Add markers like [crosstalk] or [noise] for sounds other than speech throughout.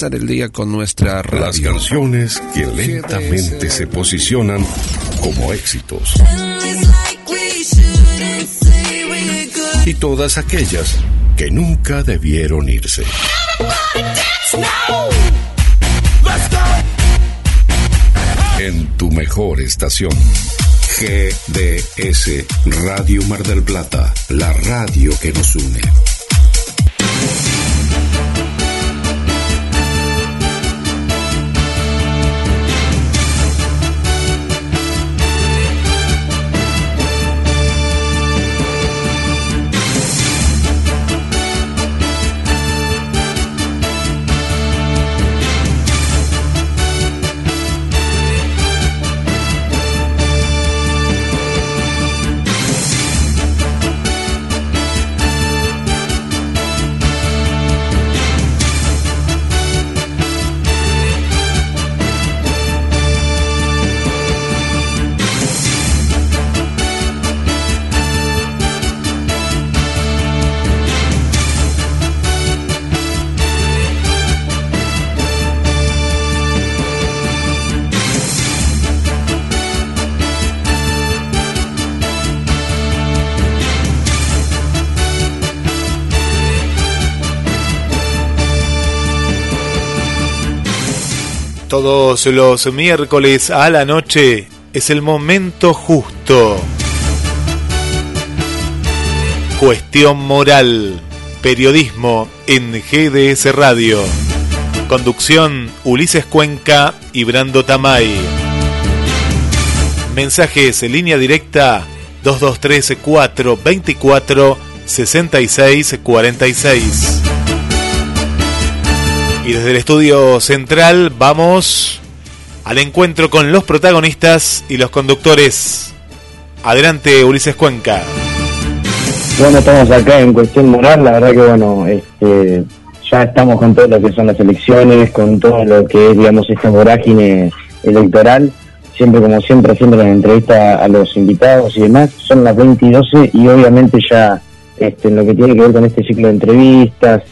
El día con nuestra radio. Las canciones que lentamente se posicionan como éxitos. Y todas aquellas que nunca debieron irse. En tu mejor estación. GDS Radio Mar del Plata, la radio que nos une. Todos los miércoles a la noche es el momento justo. Cuestión moral. Periodismo en GDS Radio. Conducción Ulises Cuenca y Brando Tamay. Mensajes en línea directa 223 424 6646. Y desde el estudio central vamos al encuentro con los protagonistas y los conductores. Adelante, Ulises Cuenca. Bueno, estamos acá en cuestión moral, la verdad que bueno, este, ya estamos con todo lo que son las elecciones, con todo lo que es, digamos, esta vorágine electoral, siempre como siempre haciendo las entrevistas a los invitados y demás, son las 20 y 12 y obviamente ya este, en lo que tiene que ver con este ciclo de entrevistas,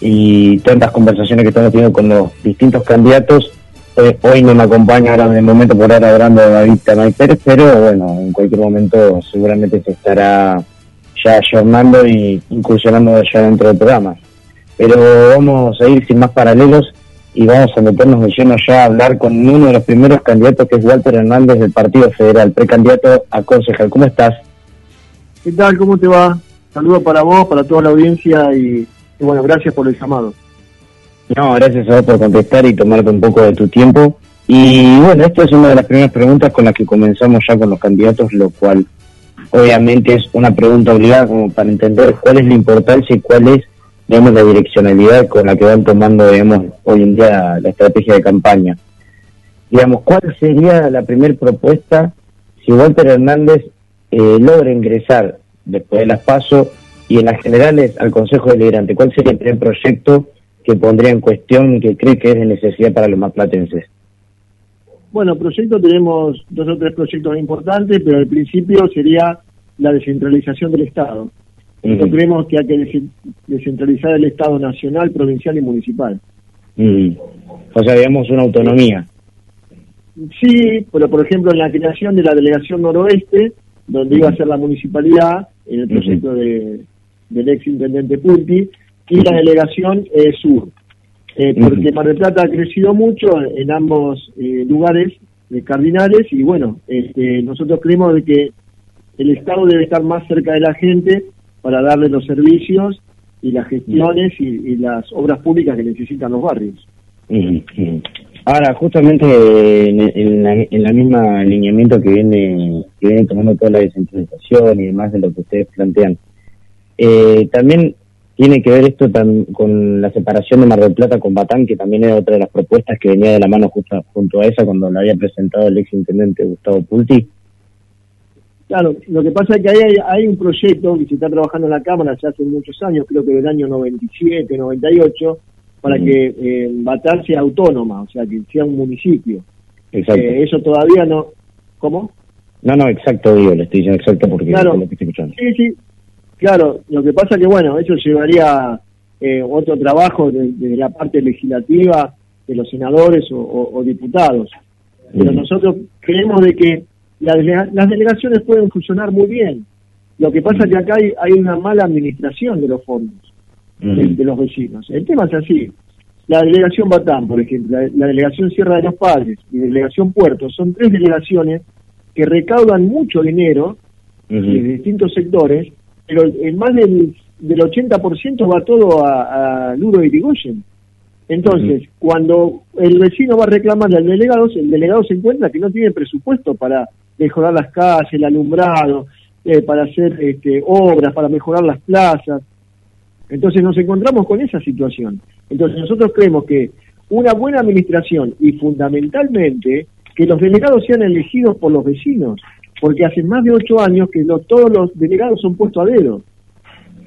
y tantas conversaciones que estamos teniendo con los distintos candidatos. Eh, hoy no me acompaña ahora en el momento por ahora hablando de David Tamay Pérez, pero bueno, en cualquier momento seguramente se estará ya ayornando y incursionando ya dentro del programa. Pero vamos a ir sin más paralelos y vamos a meternos de lleno ya a hablar con uno de los primeros candidatos que es Walter Hernández del Partido Federal, precandidato a concejal. ¿Cómo estás? ¿Qué tal? ¿Cómo te va? Saludos para vos, para toda la audiencia y y bueno, gracias por el llamado. No, gracias a vos por contestar y tomarte un poco de tu tiempo. Y bueno, esta es una de las primeras preguntas con las que comenzamos ya con los candidatos, lo cual obviamente es una pregunta obligada como para entender cuál es la importancia y cuál es, digamos, la direccionalidad con la que van tomando, digamos, hoy en día la estrategia de campaña. Digamos, ¿cuál sería la primera propuesta si Walter Hernández eh, logra ingresar después de las pasos y en las generales al Consejo Deliberante, ¿cuál sería el primer proyecto que pondría en cuestión y que cree que es de necesidad para los más platenses? Bueno, proyectos tenemos dos o tres proyectos importantes, pero al principio sería la descentralización del Estado. Nosotros creemos que hay que descentralizar el Estado nacional, provincial y municipal. O sea, digamos una autonomía. Sí, pero por ejemplo en la creación de la delegación noroeste, donde iba a ser la municipalidad, en el proyecto de, del ex intendente Punti, y la delegación eh, sur. Eh, porque Mar del Plata ha crecido mucho en ambos eh, lugares cardinales y bueno, este, nosotros creemos de que el Estado debe estar más cerca de la gente para darle los servicios y las gestiones y, las obras públicas que necesitan los barrios. Ahora, justamente en, la, en la misma alineamiento que viene, que viene tomando toda la descentralización y demás de lo que ustedes plantean, eh, también tiene que ver esto con la separación de Mar del Plata con Batán, que también era otra de las propuestas que venía de la mano justo junto a esa cuando la había presentado el ex intendente Gustavo Pulti. Claro, lo que pasa es que ahí hay, hay un proyecto que se está trabajando en la Cámara ya hace muchos años, creo que del año 97, 98, para Ujú. que eh, Batán sea autónoma, o sea, que sea un municipio. Exacto. Eh, eso todavía no... ¿Cómo? No, no, exacto, digo, le estoy diciendo exacto porque Claro. es lo que estoy escuchando. Sí, sí, claro, lo que pasa que, bueno, eso llevaría eh, otro trabajo de, de la parte legislativa de los senadores o, o- o diputados. Pero nosotros creemos de que la delega- las delegaciones pueden funcionar muy bien. Lo que pasa que acá hay, hay una mala administración de los fondos de, los vecinos. El tema es así. La delegación Batán, por ejemplo, la, la delegación Sierra de los Padres y la delegación Puerto, son tres delegaciones que recaudan mucho dinero de distintos sectores, pero el, el más del, del 80% va todo a, a Luro Irigoyen. Entonces, cuando el vecino va a reclamar al delegado, el delegado se encuentra que no tiene presupuesto para mejorar las calles, el alumbrado, eh, para hacer este, obras, para mejorar las plazas. Entonces nos encontramos con esa situación. Entonces nosotros creemos que una buena administración y fundamentalmente que los delegados sean elegidos por los vecinos, porque hace más de ocho años que lo- todos los delegados son puestos a dedo.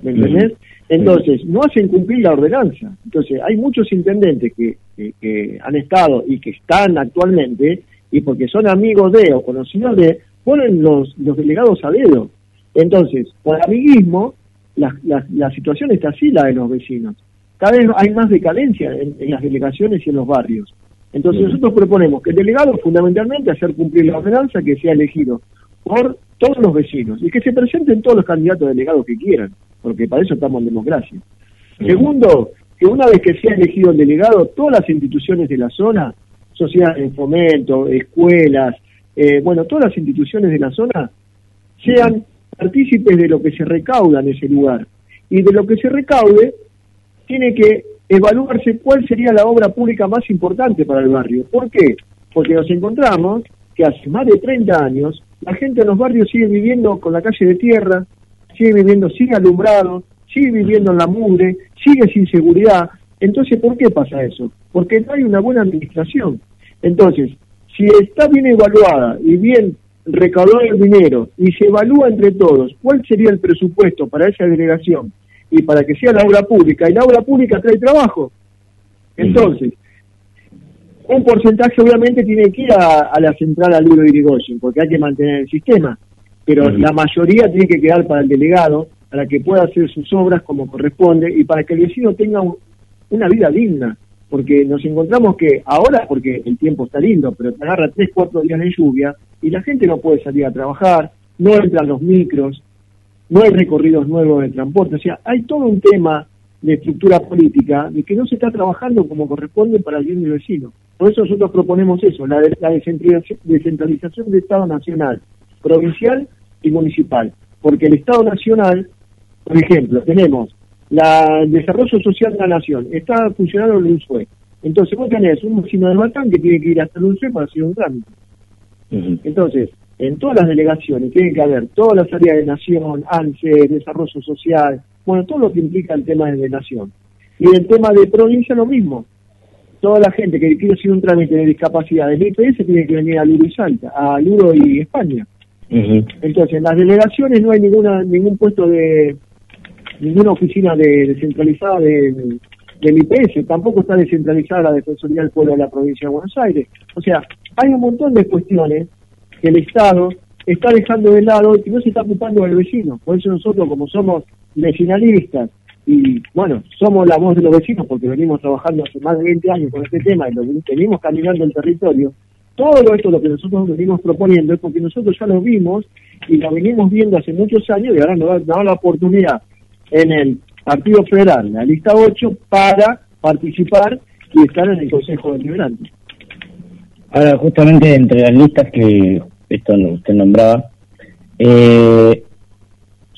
¿Me entendés? Entonces, no hacen cumplir la ordenanza. Entonces, hay muchos intendentes que, que- que han estado y que están actualmente, y porque son amigos de o conocidos de, ponen los, los delegados a dedo. Entonces, por amiguismo, la, la, la situación está así, la de los vecinos. Cada vez hay más decadencia en, en las delegaciones y en los barrios. Entonces, nosotros proponemos que el delegado, fundamentalmente, hacer cumplir la ordenanza que sea elegido por todos los vecinos y que se presenten todos los candidatos delegados que quieran, porque para eso estamos en democracia. Segundo, que una vez que sea elegido el delegado, todas las instituciones de la zona, sociedades de fomento, escuelas, eh, bueno, todas las instituciones de la zona sean partícipes de lo que se recauda en ese lugar. Y de lo que se recaude, tiene que evaluarse cuál sería la obra pública más importante para el barrio. ¿Por qué? Porque nos encontramos que hace más de 30 años la gente en los barrios sigue viviendo con la calle de tierra, sigue viviendo sin alumbrado, sigue viviendo en la mugre, sigue sin seguridad. Entonces, ¿por qué pasa eso? Porque no hay una buena administración. Entonces, si está bien evaluada y bien recaudado el dinero y se evalúa entre todos cuál sería el presupuesto para esa delegación y para que sea la obra pública, y la obra pública trae trabajo. Entonces, un porcentaje obviamente tiene que ir a, a la central Aluro Irigoyen, porque hay que mantener el sistema, pero la mayoría tiene que quedar para el delegado, para que pueda hacer sus obras como corresponde y para que el vecino tenga un- una vida digna, porque nos encontramos que ahora, porque el tiempo está lindo, pero te agarra tres, cuatro días de lluvia y la gente no puede salir a trabajar, no entran los micros, no hay recorridos nuevos de transporte, o sea, hay todo un tema de estructura política de que no se está trabajando como corresponde para el bien del vecino. Por eso nosotros proponemos eso, la, de- la descentralización, descentralización del Estado nacional, provincial y municipal. Porque el Estado nacional, por ejemplo, tenemos la, el desarrollo social de la nación, está funcionando el UNSUE. Entonces vos tenés un vecino de Batán que tiene que ir hasta el UNSUE para hacer un trámite. Entonces, en todas las delegaciones tienen que haber todas las áreas de nación, ANSE, desarrollo social, bueno, todo lo que implica el tema de nación. Y el tema de provincia lo mismo. Toda la gente que quiere hacer un trámite de discapacidad del IPS tiene que venir a Luro y Salta, a Luro y España. Entonces, en las delegaciones no hay ninguna ningún puesto de ninguna oficina de descentralizada de, del IPS, tampoco está descentralizada la Defensoría del Pueblo de la provincia de Buenos Aires. O sea, hay un montón de cuestiones que el Estado está dejando de lado y que no se está ocupando del vecino. Por eso nosotros, como somos vecinalistas y, bueno, somos la voz de los vecinos porque venimos trabajando hace más de 20 años con este tema y lo venimos caminando el territorio, todo esto lo que nosotros venimos proponiendo es porque nosotros ya lo vimos y lo venimos viendo hace muchos años y ahora nos da, la oportunidad en el Partido Federal, la lista 8, para participar y estar en el Consejo Deliberante. Ahora, justamente entre las listas que esto usted nombraba, eh,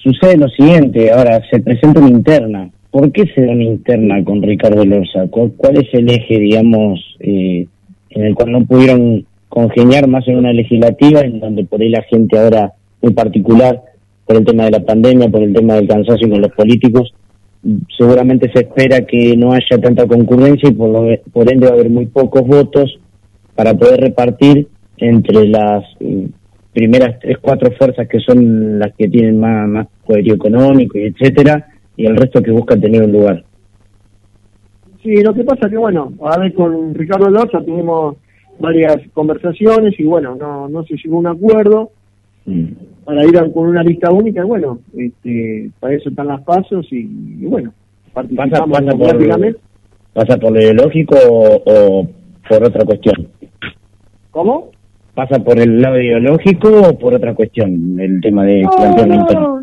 sucede lo siguiente, ahora se presenta una interna. ¿Por qué se da una interna con Ricardo Lorza? ¿Cuál, cuál es el eje, digamos, eh, en el cual no pudieron congeniar más en una legislativa, en donde por ahí la gente ahora, muy particular, por el tema de la pandemia, por el tema del cansancio con los políticos, seguramente se espera que no haya tanta concurrencia y por, lo, por ende va a haber muy pocos votos para poder repartir entre las mm, primeras tres, cuatro fuerzas que son las que tienen más, más poderío económico y etcétera, y el resto que buscan tener un lugar. Sí, lo que pasa que, bueno, a ver, con Ricardo Lorza tuvimos varias conversaciones y, bueno, no, no se llegó a un acuerdo Mm. para ir a- con una lista única. y, Bueno, este, para eso están las pasos y, y bueno, ¿Pasa, participamos pasa, por, democráticamente. ¿Pasa por lo ideológico o, o por otra cuestión? ¿Cómo? ¿Pasa por el lado ideológico o por otra cuestión? El tema de una interna.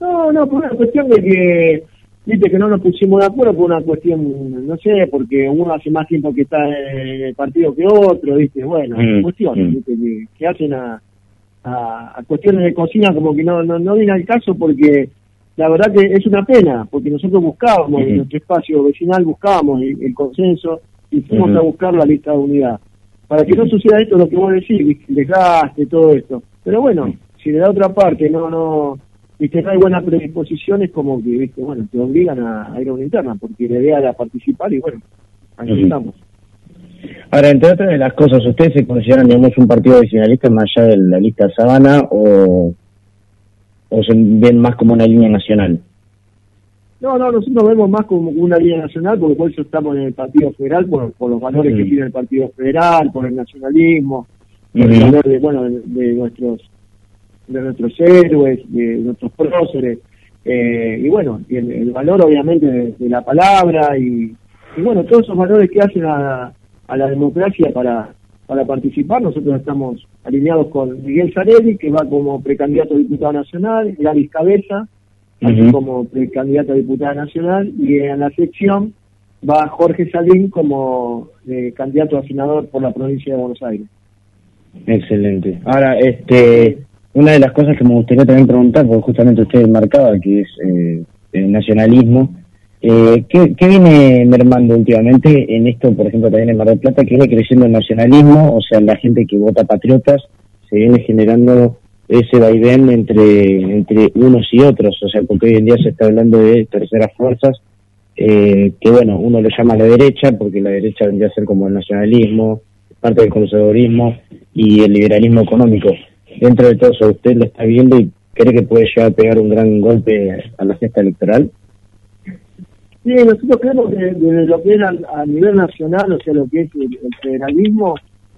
no, no, por una cuestión de que, viste que no nos pusimos de acuerdo por una cuestión, no sé, porque uno hace más tiempo que está en el partido que otro, viste, bueno, Mm, cuestiones, mm. viste, que, que hacen a, a, a cuestiones de cocina como que no, no, no viene al caso porque la verdad que es una pena, porque nosotros buscábamos, en nuestro espacio vecinal buscábamos el, el consenso y fuimos a buscar la lista de unidad. Para que no suceda esto, lo que vos decís, desgaste, todo esto. Pero bueno, si de la otra parte no, no, viste, no hay buenas predisposiciones, como que, viste, bueno, te obligan a, a ir a una interna, porque la idea era participar y bueno, aquí Ujú. estamos. Ahora, entre otras de las cosas, ¿ustedes se consideran, digamos, un partido vecinalista más allá de la lista Sabana o, o se ven más como una línea nacional? No, no, nosotros vemos más como una línea nacional, porque por eso estamos en el Partido Federal, por, por los valores que tiene el Partido Federal, por el nacionalismo, por el valor de, bueno, de, de nuestros de nuestros héroes, de nuestros próceres, eh, y bueno, y el, el valor obviamente de, de la palabra y, y bueno, todos esos valores que hacen a, a la democracia para, para participar, nosotros estamos alineados con Miguel Zarelli, que va como precandidato a diputado nacional, Gladys Cabeza, así Ujú. como precandidato a diputada nacional, y en la sección va Jorge Salín como eh, candidato a senador por la provincia de Buenos Aires. Excelente. Ahora, este, una de las cosas que me gustaría también preguntar, porque justamente usted marcaba que es eh, el nacionalismo, eh, ¿qué, ¿qué viene mermando últimamente en esto, por ejemplo, también en Mar del Plata, que viene creciendo el nacionalismo, o sea, la gente que vota patriotas, se viene generando ese vaivén entre, entre unos y otros, o sea, porque hoy en día se está hablando de terceras fuerzas, eh, que bueno, uno lo llama la derecha, porque la derecha vendría a ser como el nacionalismo, parte del conservadurismo y el liberalismo económico. Dentro de todo eso, ¿usted lo está viendo y cree que puede llegar a pegar un gran golpe a la fiesta electoral? Sí, nosotros creemos que desde lo que es a, a nivel nacional, o sea, lo que es el, el federalismo,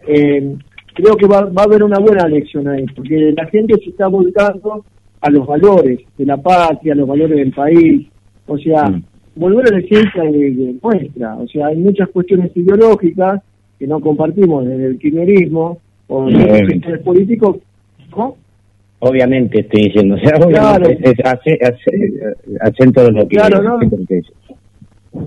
eh, creo que va, va a haber una buena elección ahí, porque la gente se está volcando a los valores de la patria, a los valores del país, o sea, Mm. volver a la esencia de, de nuestra, o sea, hay muchas cuestiones ideológicas que no compartimos desde el kirchnerismo o Sí, los políticos, ¿no? Obviamente estoy diciendo, o sea, Claro. obviamente, es- hace, hace, acento lo que, Claro, ¿no?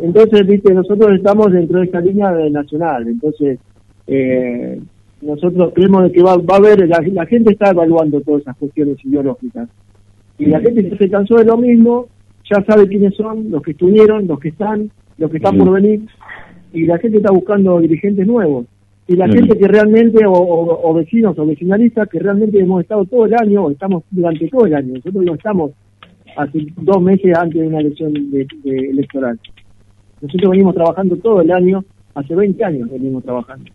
Entonces, viste, nosotros estamos dentro de esta línea de nacional. Entonces, eh, nosotros creemos de que va, va a haber, la, la gente está evaluando todas esas cuestiones ideológicas. Y la gente ya se cansó de lo mismo, ya sabe quiénes son, los que estuvieron, los que están, los que están por venir. Y la gente está buscando dirigentes nuevos. Y la gente que realmente, o, o- o vecinos o vecinalistas, que realmente hemos estado todo el año, o estamos durante todo el año. Nosotros no estamos hace dos meses antes de una elección de- de electoral. Nosotros venimos trabajando todo el año, hace 20 años venimos trabajando.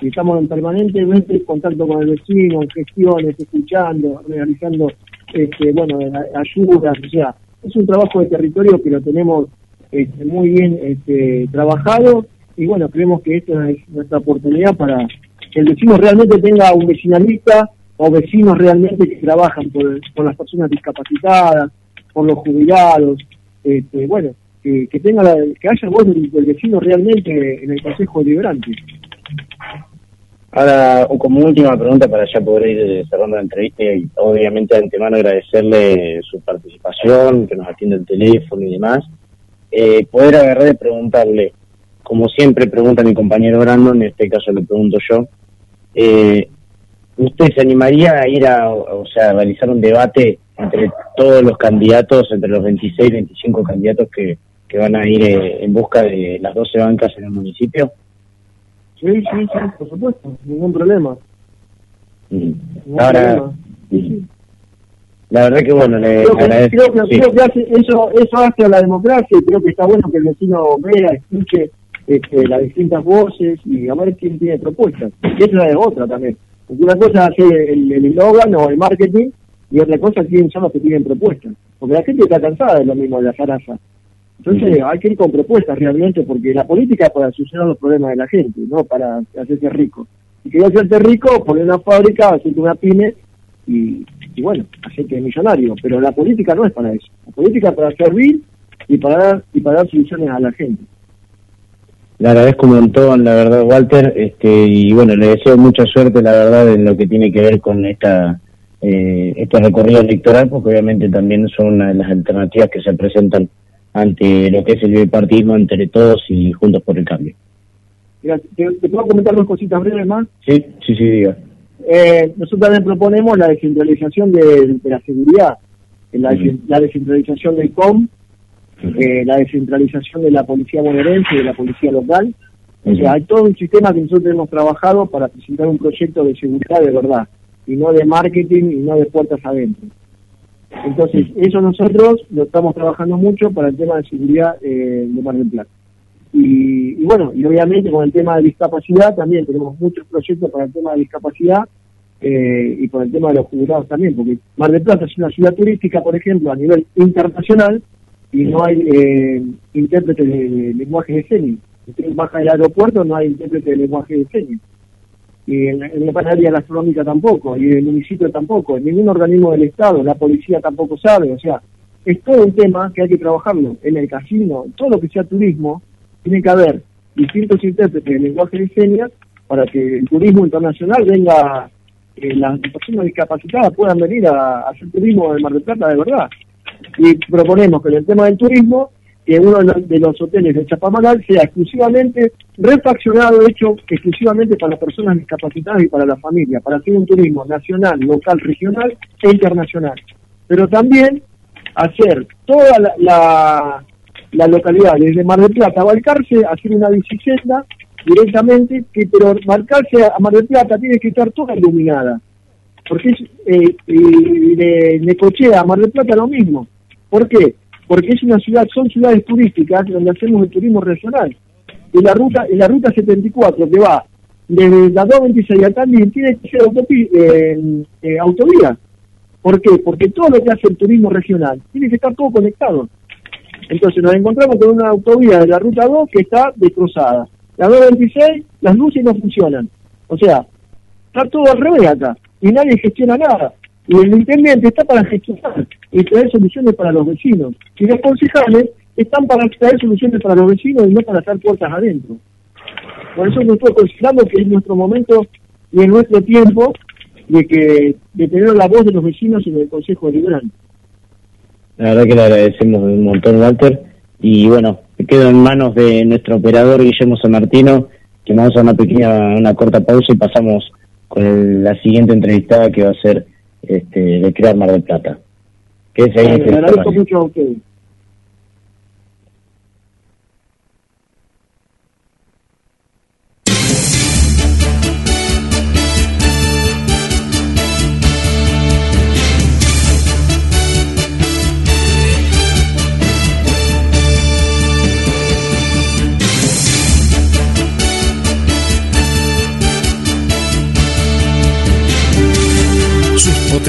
Y estamos en permanentemente contacto con el vecino, en gestiones, escuchando, realizando este, bueno, ayudas. O sea, es un trabajo de territorio que lo tenemos este, muy bien este, trabajado. Y bueno, creemos que esta es nuestra oportunidad para que el vecino realmente tenga un vecinalista o vecinos realmente que trabajan por, por las personas discapacitadas, por los jubilados, este, bueno, que, tenga la- que haya voz del, vecino realmente en el Consejo Deliberante. Ahora, como última pregunta para ya poder ir cerrando la entrevista y obviamente de antemano agradecerle su participación, que nos atiende el teléfono y demás, eh, poder agarrar y preguntarle, como siempre pregunta mi compañero Brandon, en este caso le pregunto yo, eh, ¿usted se animaría a ir a, o sea, a realizar un debate entre todos los candidatos, entre los 26, 25 candidatos que, que van a ir eh, en busca de las 12 bancas en el municipio? Sí, sí, sí, por supuesto, ningún problema. Ningún Ahora, problema. Sí, sí. la verdad que bueno, le creo que, agradezco. creo que- sí. creo que hace- eso, eso hace a la democracia y creo que está bueno que el vecino vea, escuche este, las distintas voces y a ver quién tiene propuestas. Y esa es otra también. Porque una cosa el el eslogan o el marketing y otra cosa quién son los que tienen propuestas. Porque la gente está cansada de lo mismo de la zaraza. Entonces hay que ir con propuestas realmente porque la política es para solucionar los problemas de la gente, no para hacerse rico. Si querés hacerte rico, poner una fábrica, hacerte una pyme y, y bueno, hacerte millonario. Pero la política no es para eso. La política es para servir y para dar, y para dar soluciones a la gente. Le agradezco un montón, la verdad, Walter, este, y bueno, le deseo mucha suerte, la verdad, en lo que tiene que ver con esta eh, este recorrido electoral, porque obviamente también son una de las alternativas que se presentan ante lo que es el bipartismo entre todos y juntos por el cambio. Mira, ¿te, te puedo comentar dos cositas breves más? Sí, sí, sí, diga. Eh, nosotros también proponemos la descentralización de, de la seguridad, eh, la, la descentralización del COM, eh, la descentralización de la policía bonaerense y de la policía local. O sea, hay todo un sistema que nosotros hemos trabajado para presentar un proyecto de seguridad de verdad, y no de marketing y no de puertas adentro. Entonces, eso nosotros lo estamos trabajando mucho para el tema de seguridad eh, de Mar del Plata. Y, y bueno, y obviamente con el tema de discapacidad también tenemos muchos proyectos para el tema de discapacidad eh, y por el tema de los jubilados también, porque Mar del Plata es una ciudad turística, por ejemplo, a nivel internacional y no hay eh, intérprete de lenguaje de señas. Usted baja del aeropuerto, no hay intérprete de lenguaje de señas. Y en, la- panadería gastronómica tampoco, y el municipio tampoco, ningún organismo del Estado, la policía tampoco sabe, o sea, es todo un tema que hay que trabajarlo. En el casino, todo lo que sea turismo, tiene que haber distintos intérpretes de lenguaje de señas para que el turismo internacional venga, eh, las personas discapacitadas puedan venir a, a hacer turismo de Mar del Plata de verdad. Y proponemos que en el tema del turismo, que uno de los, hoteles de Chapamagal sea exclusivamente refaccionado, hecho exclusivamente para las personas discapacitadas y para la familia, para hacer un turismo nacional, local, regional e internacional. Pero también hacer toda la, la, localidad, desde Mar del Plata a Balcarce, hacer una bicicleta directamente, pero Balcarce a Mar del Plata tiene que estar toda iluminada. Porque es, eh, y de Necochea a Mar del Plata lo mismo. ¿Por qué? Porque es una ciudad, son ciudades turísticas donde hacemos el turismo regional. Y la ruta, la ruta 74 que va desde la 226 a Tandil tiene que ser eh, eh, autovía. ¿Por qué? Porque todo lo que hace el turismo regional tiene que estar todo conectado. Entonces nos encontramos con una autovía de la ruta 2 que está destrozada. La 226, las luces no funcionan. O sea, está todo al revés acá. Y nadie gestiona nada. Y el intendente está para gestionar y traer soluciones para los vecinos. Y los concejales están para traer soluciones para los vecinos y no para estar puertas adentro. Por eso nosotros consideramos que es nuestro momento y es nuestro tiempo de que de tener la voz de los vecinos en el Consejo Deliberante. La verdad que le agradecemos un montón, Walter. Y bueno, quedo en manos de nuestro operador Guillermo San Martino, que vamos a una pequeña, una corta pausa y pasamos con el- la siguiente entrevistada que va a ser este, de Crear Mar del Plata. Quédese ahí en Le agradezco mucho a ustedes.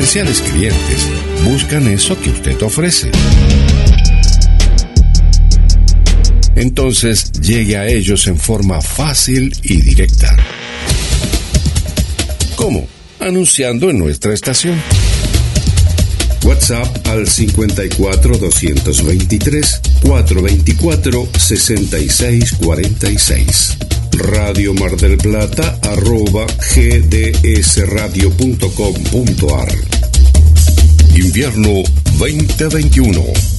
Potenciales clientes buscan eso que usted ofrece. Entonces llegue a ellos en forma fácil y directa. ¿Cómo? Anunciando en nuestra estación. WhatsApp al 54 223 424 6646. Radio Mar del Plata arroba gdsradio.com.ar. Invierno 2021.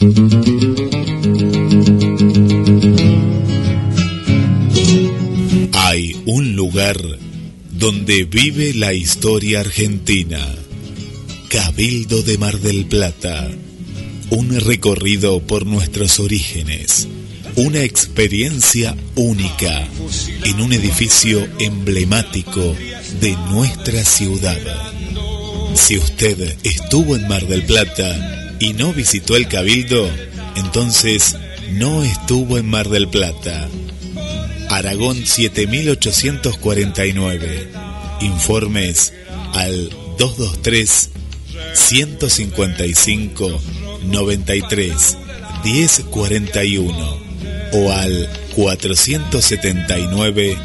Hay un lugar donde vive la historia argentina. Cabildo de Mar del Plata. Un recorrido por nuestros orígenes. Una experiencia única en un edificio emblemático de nuestra ciudad. Si usted estuvo en Mar del Plata y no visitó el Cabildo, entonces no estuvo en Mar del Plata. Aragón 7849. Informes al 223 155 93 1041 o al 479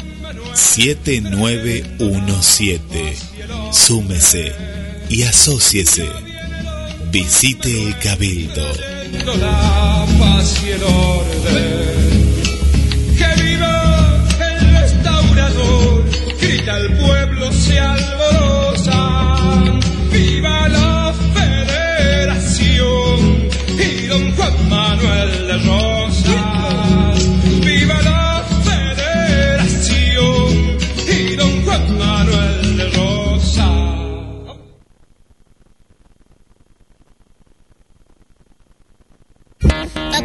7917. Súmese y asóciese. Visite el Cabildo. la paz y el orden. Que viva el restaurador, grita el pueblo, se alborosa. Viva la federación y don Juan Manuel de Rosas.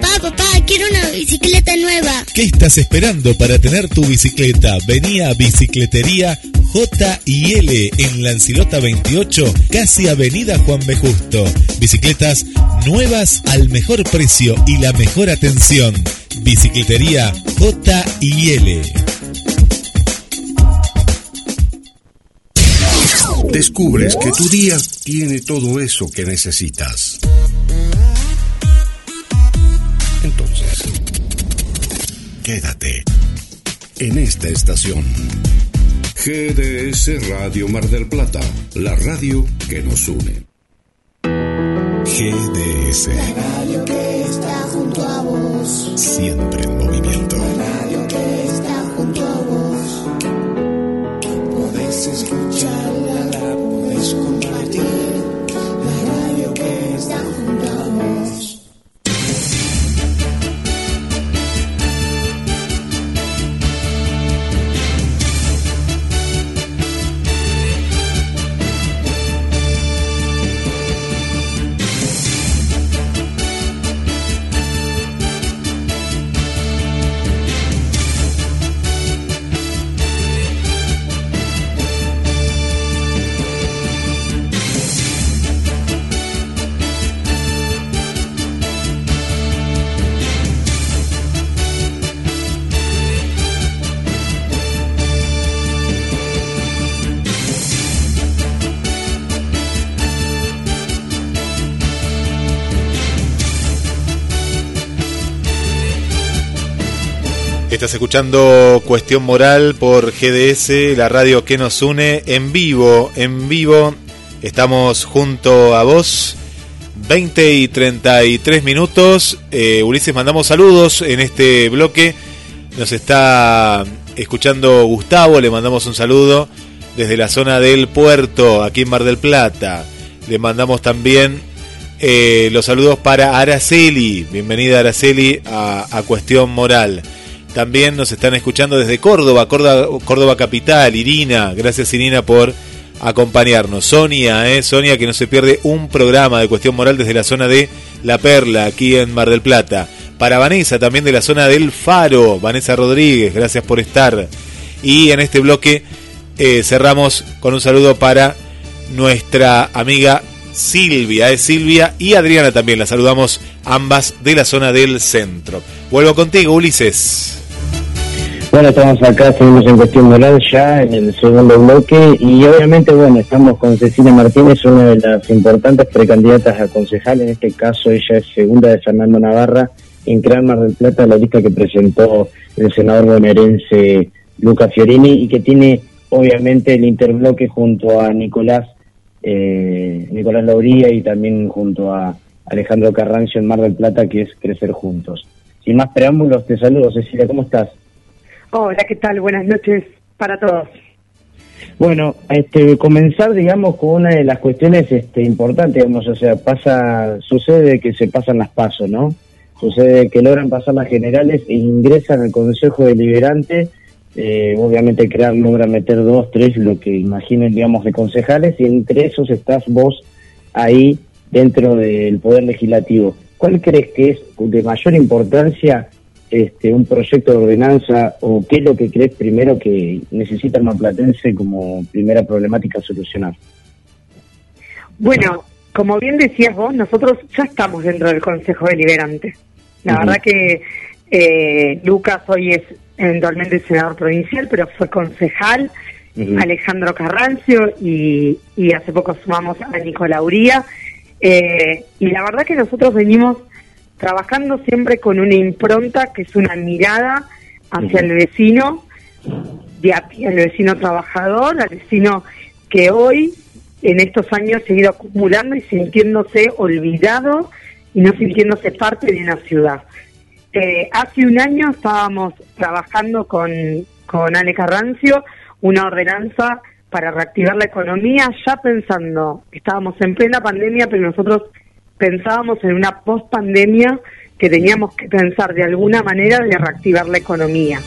Papá, papá, quiero una bicicleta nueva. ¿Qué estás esperando para tener tu bicicleta? Vení a Bicicletería J y L en Lancilota 28, casi Avenida Juan B. Justo. Bicicletas nuevas al mejor precio y la mejor atención. Bicicletería J y L. Descubres que tu día tiene todo eso que necesitas. Entonces, quédate en esta estación. GDS Radio Mar del Plata, la radio que nos une. GDS, Radio que está junto a vos. siempre en movimiento. Estás escuchando Cuestión Moral por GDS, la radio que nos une en vivo, en vivo. Estamos junto a vos. 20 y 33 minutos. Eh, Ulises, mandamos saludos en este bloque. Nos está escuchando Gustavo, le mandamos un saludo desde la zona del puerto, aquí en Mar del Plata. Le mandamos también eh, los saludos para Araceli. Bienvenida Araceli a, a Cuestión Moral. También nos están escuchando desde Córdoba, Córdoba, Capital, Irina. Gracias Irina por acompañarnos. Sonia, eh, Sonia que no se pierde un programa de Cuestión Moral desde la zona de La Perla, aquí en Mar del Plata. Para Vanessa, también de la zona del Faro, Vanessa Rodríguez, gracias por estar. Y en este bloque eh, cerramos con un saludo para nuestra amiga Silvia, es Silvia y Adriana también, la saludamos ambas de la zona del centro. Vuelvo contigo, Ulises. Bueno, estamos acá, seguimos en cuestión moral ya en el segundo bloque y obviamente, bueno, estamos con Cecilia Martínez, una de las importantes precandidatas a concejal, en este caso ella es segunda de Fernando Navarra en Gran Mar del Plata, la lista que presentó el senador bonaerense Luca Fiorini y que tiene obviamente el interbloque junto a Nicolás eh, Nicolás Lauría y también junto a Alejandro Carrancio en Mar del Plata, que es Crecer Juntos. Sin más preámbulos, te saludo Cecilia, ¿cómo estás? Hola, ¿qué tal? Buenas noches para todos. Bueno, este, comenzar, digamos, con una de las cuestiones este, importantes, digamos, o sea, pasa, sucede que se pasan las pasos, ¿no? Sucede que logran pasar las generales e ingresan al Consejo Deliberante, eh, obviamente crear logra meter dos, tres, lo que imaginen, digamos, de concejales, y entre esos estás vos ahí dentro del Poder Legislativo. ¿Cuál crees que es de mayor importancia este, un proyecto de ordenanza o qué es lo que crees primero que necesita el maplatense como primera problemática a solucionar? Bueno, como bien decías vos, nosotros ya estamos dentro del Consejo Deliberante. La verdad que eh, Lucas hoy es eventualmente senador provincial, pero fue concejal, Alejandro Carrancio y, y hace poco sumamos a Nicola Uría. Eh, y la verdad que nosotros venimos trabajando siempre con una impronta que es una mirada hacia el vecino, de a pie, al vecino trabajador, al vecino que hoy en estos años se ha ido acumulando y sintiéndose olvidado y no sintiéndose parte de una ciudad. Eh, hace un año estábamos trabajando con, con Ale Carrancio una ordenanza para reactivar la economía, ya pensando, estábamos en plena pandemia, pero nosotros pensábamos en una post-pandemia que teníamos que pensar de alguna manera de reactivar la economía.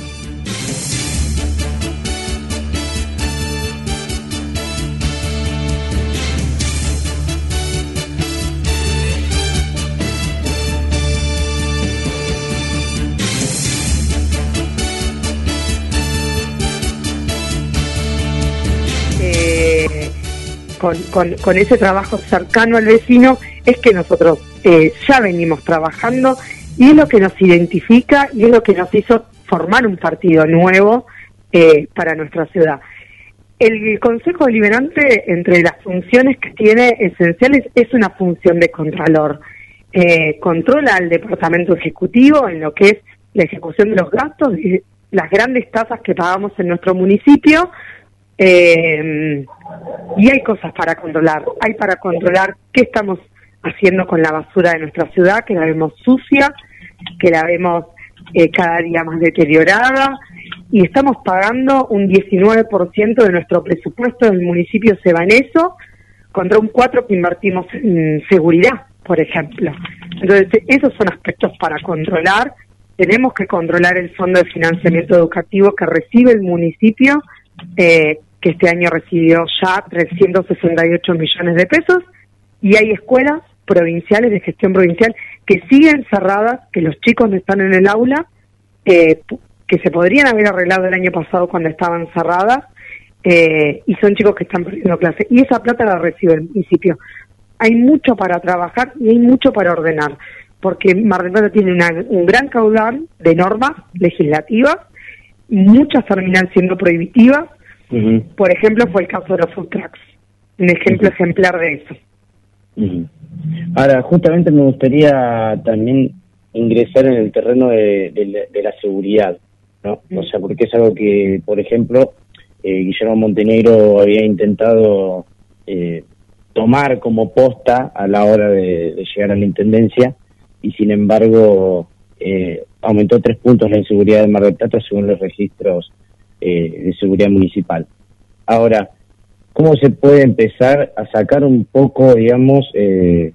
Con, con- con ese trabajo cercano al vecino es que nosotros eh, ya venimos trabajando y es lo que nos identifica y es lo que nos hizo formar un partido nuevo eh, para nuestra ciudad. El Consejo Deliberante, entre las funciones que tiene esenciales, es una función de contralor. Eh, controla al Departamento Ejecutivo en lo que es la ejecución de los gastos y las grandes tasas que pagamos en nuestro municipio. Eh, y hay cosas para controlar. Hay para controlar qué estamos haciendo con la basura de nuestra ciudad, que la vemos sucia, que la vemos eh, cada día más deteriorada, y estamos pagando un 19% de nuestro presupuesto del municipio se va en eso, contra un 4% que invertimos en seguridad, por ejemplo. Entonces, esos son aspectos para controlar. Tenemos que controlar el fondo de financiamiento educativo que recibe el municipio, eh, que este año recibió ya 368 millones de pesos, y hay escuelas provinciales de gestión provincial que siguen cerradas, que los chicos no están en el aula, eh, que se podrían haber arreglado el año pasado cuando estaban cerradas, eh, y son chicos que están perdiendo clase. Y esa plata la recibe el municipio. Hay mucho para trabajar y hay mucho para ordenar, porque Mar del Plata tiene un gran caudal de normas legislativas, muchas terminan siendo prohibitivas, por ejemplo, fue el caso de los food trucks, un ejemplo ejemplar de eso. Ahora, justamente me gustaría también ingresar en el terreno de, de la- de la seguridad, ¿no? O sea, porque es algo que, por ejemplo, eh, Guillermo Montenegro había intentado eh, tomar como posta a la hora de, de llegar a la intendencia y, sin embargo, eh, aumentó tres puntos la inseguridad de Mar del Plata según los registros eh, de seguridad municipal. Ahora, ¿cómo se puede empezar a sacar un poco, digamos, eh,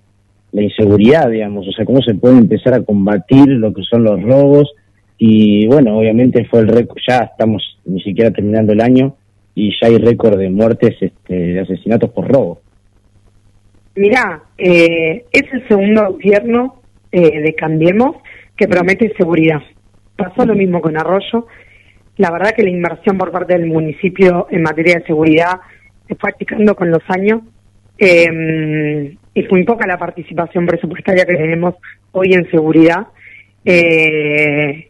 la inseguridad, digamos? O sea, ¿cómo se puede empezar a combatir lo que son los robos? Y bueno, obviamente fue el récord, ya estamos ni siquiera terminando el año y ya hay récord de muertes, este, de asesinatos por robo. Mirá, eh, es el segundo gobierno eh, de Cambiemos que promete seguridad. Pasó lo mismo con Arroyo. La verdad que la inversión por parte del municipio en materia de seguridad se fue achicando con los años. Eh, es muy poca la participación presupuestaria que tenemos hoy en seguridad. Eh,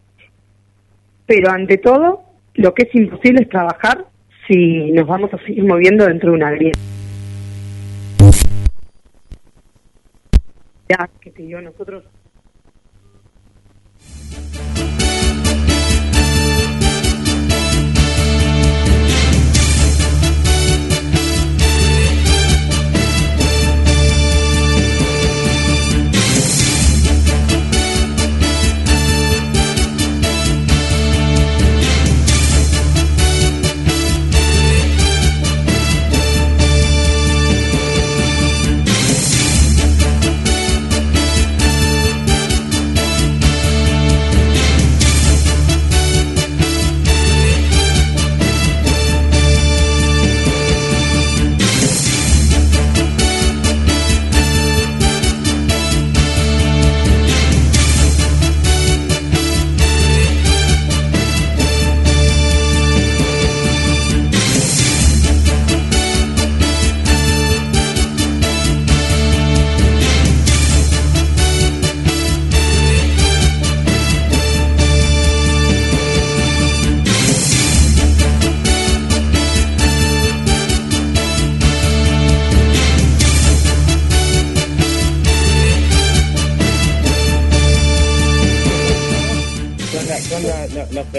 pero ante todo, lo que es imposible es trabajar si nos vamos a seguir moviendo dentro de una grieta. Que te nosotros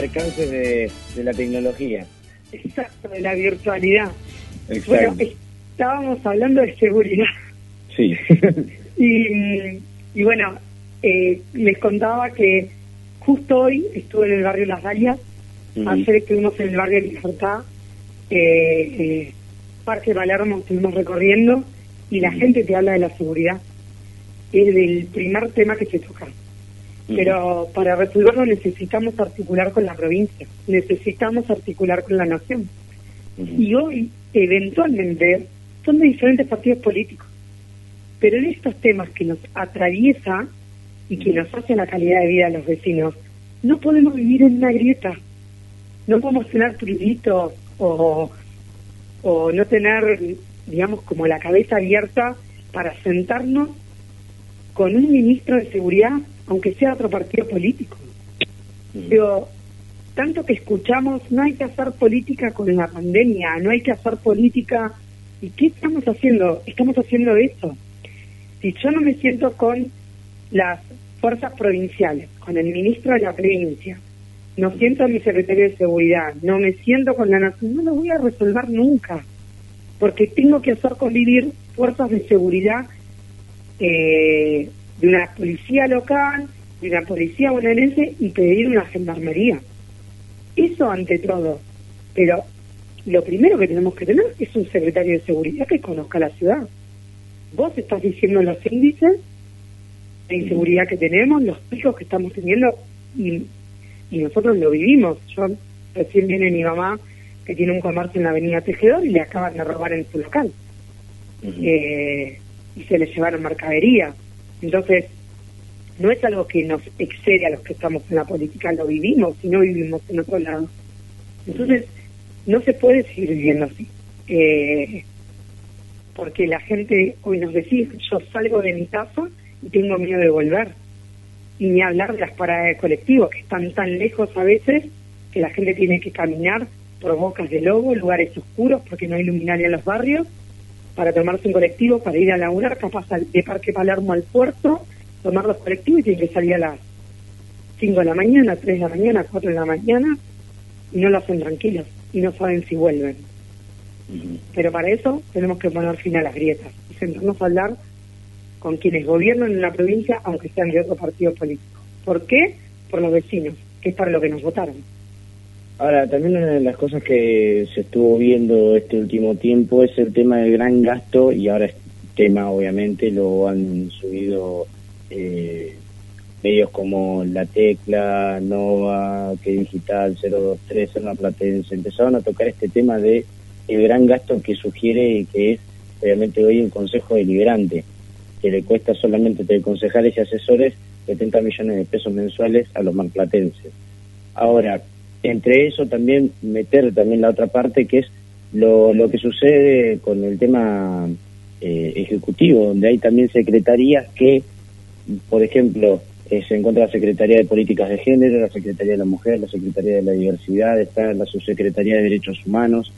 percances de, de la tecnología. Exacto, de la virtualidad. Exacto. Bueno, estábamos hablando de seguridad. Sí. [laughs] Y, y bueno, eh, les contaba que justo hoy estuve en el barrio Las Dalias, Ujú. ayer estuvimos en el barrio Libertad, eh, eh, Parque Palermo estuvimos recorriendo y la gente te habla de la seguridad. Es del primer tema que se toca. Pero para resolverlo necesitamos articular con la provincia, necesitamos articular con la nación. Y hoy, eventualmente, son de diferentes partidos políticos. Pero en estos temas que nos atraviesa y que nos hace la calidad de vida a los vecinos, no podemos vivir en una grieta. No podemos tener pruritos o, o no tener, digamos, como la cabeza abierta para sentarnos con un ministro de seguridad, aunque sea otro partido político. Digo, tanto que escuchamos, no hay que hacer política con la pandemia, no hay que hacer política. ¿Y qué estamos haciendo? Estamos haciendo eso. Si yo no me siento con las fuerzas provinciales, con el ministro de la provincia, no siento a mi secretario de seguridad, no me siento con la nación, no lo voy a resolver nunca, porque tengo que hacer convivir fuerzas de seguridad eh, de una policía local, de una policía bonaerense y pedir una gendarmería. Eso ante todo. Pero lo primero que tenemos que tener es un secretario de seguridad que conozca la ciudad. Vos estás diciendo los índices de inseguridad que tenemos, los picos que estamos teniendo y, y nosotros lo vivimos. Yo recién viene mi mamá que tiene un comercio en la avenida Tejedor y le acaban de robar en su local. Eh, y se le llevaron mercadería. Entonces, no es algo que nos excede a los que estamos en la política, lo vivimos y no vivimos en otro lado. Entonces, no se puede seguir viviendo así. Eh, porque la gente hoy nos decía, yo salgo de mi casa y tengo miedo de volver. Y ni hablar de las paradas de colectivo, que están tan lejos a veces que la gente tiene que caminar por bocas de lobo, lugares oscuros, porque no hay luminaria en los barrios, para tomarse un colectivo, para ir a laburar, capaz de Parque Palermo al puerto, tomar los colectivos y tienen que salir a las 5 de la mañana, 3 de la mañana, 4 de la mañana, y no lo hacen tranquilos, y no saben si vuelven. Pero para eso tenemos que poner fin a las grietas y sentarnos a hablar con quienes gobiernan en la provincia, aunque sean de otro partido político. ¿Por qué? Por los vecinos, que es para lo que nos votaron. Ahora, también una de las cosas que se estuvo viendo este último tiempo es el tema del gran gasto y ahora este tema obviamente lo han subido eh, medios como La Tecla, Nova, Que Digital, 023, Serna Platense, empezaron a tocar este tema de el gran gasto que sugiere que es obviamente hoy el Consejo Deliberante, que le cuesta solamente entre concejales y asesores 70 millones de pesos mensuales a los marplatenses. Ahora, entre eso también meter también la otra parte que es lo, lo que sucede con el tema eh, ejecutivo, donde hay también secretarías que, por ejemplo, eh, se encuentra la Secretaría de Políticas de Género, la Secretaría de la Mujer, la Secretaría de la Diversidad, está la Subsecretaría de Derechos Humanos,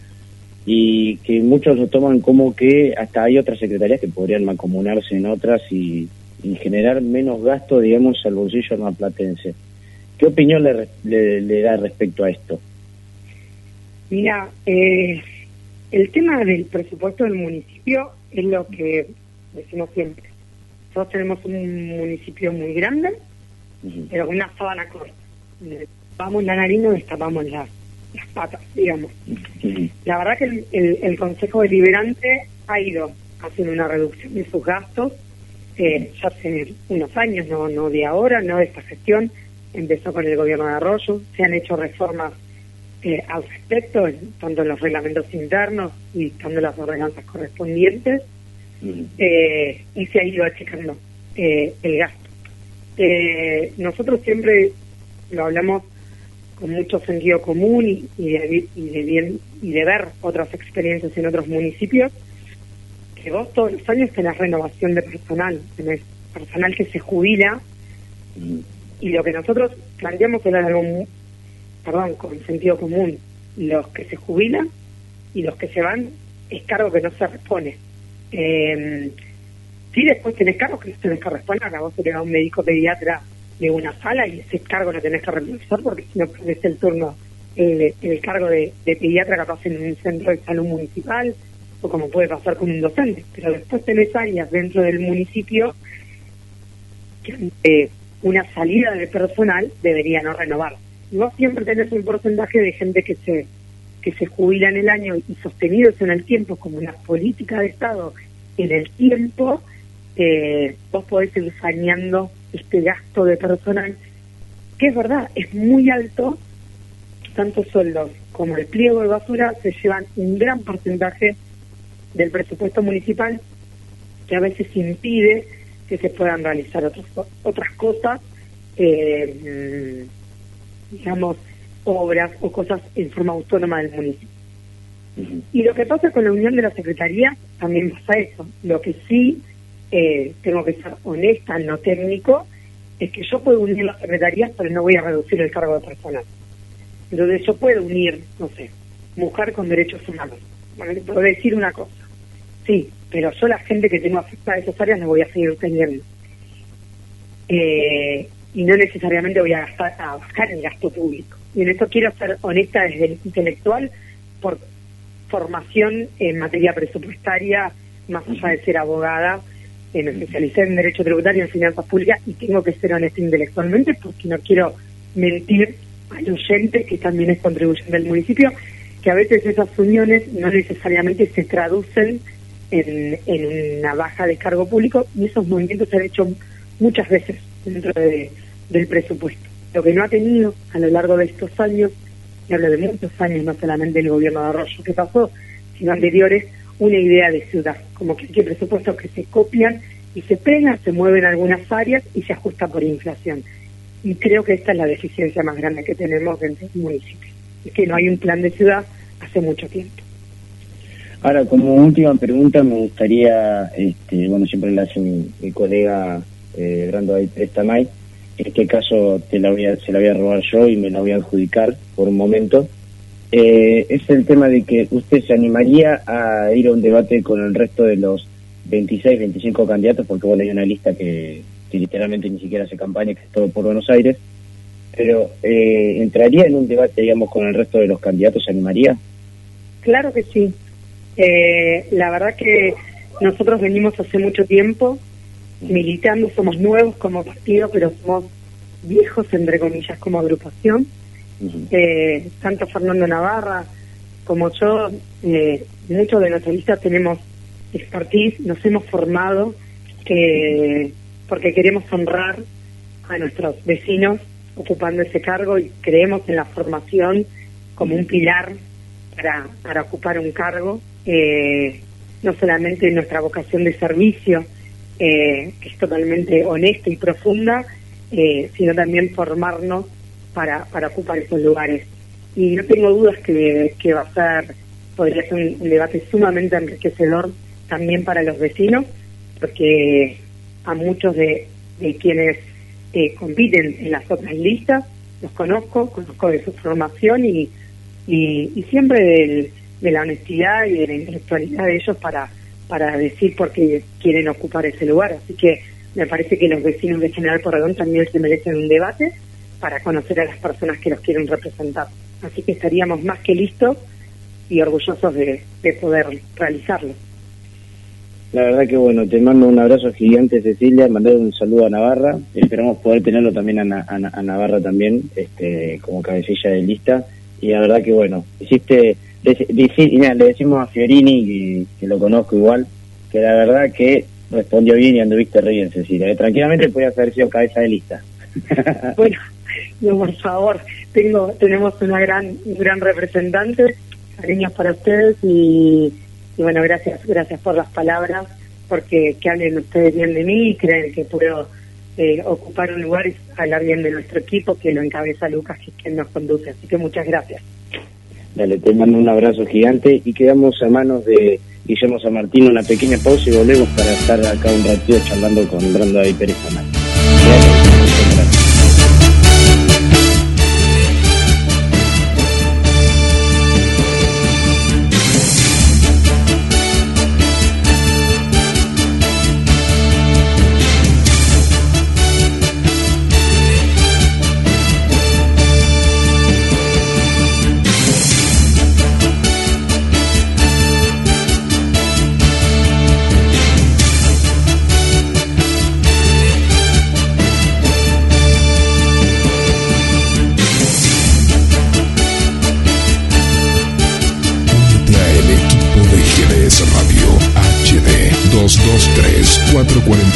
y que muchos lo toman como que hasta hay otras secretarías que podrían mancomunarse en otras y, generar menos gasto, digamos, al bolsillo marplatense. ¿Qué opinión le, le, le da respecto a esto? Mira, eh, el tema del presupuesto del municipio es lo que decimos siempre. Nosotros tenemos un municipio muy grande, pero con una sábana corta. Vamos la nariz, nos destapamos las, las patas, digamos. La verdad que el, el- el Consejo Deliberante ha ido haciendo una reducción de sus gastos eh, ya hace unos años, no, no de ahora, no de esta gestión. Empezó con el gobierno de Arroyo, se han hecho reformas eh, al respecto, en- tanto en los reglamentos internos y dictando las ordenanzas correspondientes, eh, y se ha ido achicando eh, el gasto. Eh, nosotros siempre lo hablamos con mucho sentido común y, y de, y de bien y de ver otras experiencias en otros municipios que vos todos los años tenés renovación de personal, tenés personal que se jubila y lo que nosotros planteamos era algo, perdón, con sentido común, los que se jubilan y los que se van es cargo que no se responde. Eh, sí, después tenés cargos que no tenés que responder, a vos se le un médico pediatra de una sala y ese cargo lo tenés que revisar porque si no perdés el turno, el, el cargo de, de pediatra capaz en un centro de salud municipal o como puede pasar con un docente, pero después tenés áreas dentro del municipio que ante una salida de personal debería no renovar. Vos siempre tenés un porcentaje de gente que se que se jubila en el año y sostenidos en el tiempo como una política de Estado en el tiempo, eh, vos podés ir saneando este gasto de personal, que es verdad, es muy alto, tanto sueldos como el pliego de basura se llevan un gran porcentaje del presupuesto municipal que a veces impide que se puedan realizar otras, otras cosas, eh, mm, digamos, obras o cosas en forma autónoma del municipio. Y lo que pasa con la unión de la Secretaría también pasa eso. Lo que sí eh, tengo que ser honesta, no técnico, es que yo puedo unir las secretarías, pero no voy a reducir el cargo de personal. Entonces yo puedo unir, no sé, mujer con derechos humanos. Bueno, puedo decir una cosa. Sí, pero yo la gente que tengo afectada a esas áreas la voy a seguir teniendo. Eh, y no necesariamente voy a, gastar, a bajar el gasto público. Y en esto quiero ser honesta desde el intelectual por formación en materia presupuestaria, más allá de ser abogada, eh, me especialicé en Derecho Tributario y en Finanzas Públicas y tengo que ser honesta intelectualmente porque no quiero mentir al oyente que también es contribuyente del municipio, que a veces esas uniones no necesariamente se traducen en, una baja de cargo público y esos movimientos se han hecho muchas veces dentro de- del presupuesto. Lo que no ha tenido a lo largo de estos años, y hablo de muchos años, no solamente el gobierno de Arroyo que pasó, sino anteriores, una idea de ciudad, como que hay presupuestos que se copian y se pegan, se mueven algunas áreas y se ajusta por inflación. Y creo que esta es la deficiencia más grande que tenemos dentro del municipio, es que no hay un plan de ciudad hace mucho tiempo. Ahora, como última pregunta, me gustaría, este, bueno, siempre la hace mi, mi colega eh, Brando Prestamay, en este caso te la voy a, se la voy a robar yo y me la voy a adjudicar por un momento. Eh, es el tema de que usted se animaría a ir a un debate con el resto de los 26, 25 candidatos, porque bueno, hay una lista que, que literalmente ni siquiera hace campaña, que es todo por Buenos Aires, pero eh, ¿entraría en un debate, digamos, con el resto de los candidatos? ¿Se animaría? Claro que sí. Eh, la verdad que nosotros venimos hace mucho tiempo militando, somos nuevos como partido, pero somos viejos, entre comillas, como agrupación. Eh, tanto Fernando Navarra como yo, eh, muchos de nuestras listas tenemos expertise, nos hemos formado que porque queremos honrar a nuestros vecinos ocupando ese cargo y creemos en la formación como un pilar para, para ocupar un cargo, eh, no solamente en nuestra vocación de servicio, eh, que es totalmente honesta y profunda, eh, sino también formarnos para, para ocupar esos lugares. Y no tengo dudas que, que va a ser, podría ser un, un debate sumamente enriquecedor también para los vecinos, porque a muchos de, de quienes eh, compiten en las otras listas, los conozco, conozco de su formación y, y, y siempre del- de la honestidad y de la intelectualidad de ellos para, para decir por qué quieren ocupar ese lugar. Así que me parece que los vecinos de General Porredón también se merecen un debate para conocer a las personas que los quieren representar. Así que estaríamos más que listos y orgullosos de, de poder realizarlo. La verdad que bueno, te mando un abrazo gigante Cecilia, mandar un saludo a Navarra, esperamos poder tenerlo también a, a Navarra también, este, como cabecilla de lista, y la verdad que bueno, hiciste, deci- deci- y mira, le decimos a Fiorini, que, lo conozco igual, que la verdad que respondió bien y anduviste re bien Cecilia, que tranquilamente podías haber sido cabeza de lista. [laughs] Bueno, no, por favor, tengo, tenemos una gran, gran representante, cariños para ustedes y, y bueno, gracias, gracias por las palabras, porque que hablen ustedes bien de mí y creen que puedo eh, ocupar un lugar y hablar bien de nuestro equipo que lo encabeza Lucas, que quien nos conduce. Así que muchas gracias. Dale, te mando un abrazo gigante y quedamos a manos de Guillermo San Martín una pequeña pausa y volvemos para estar acá un ratito charlando con Brando David Pérez.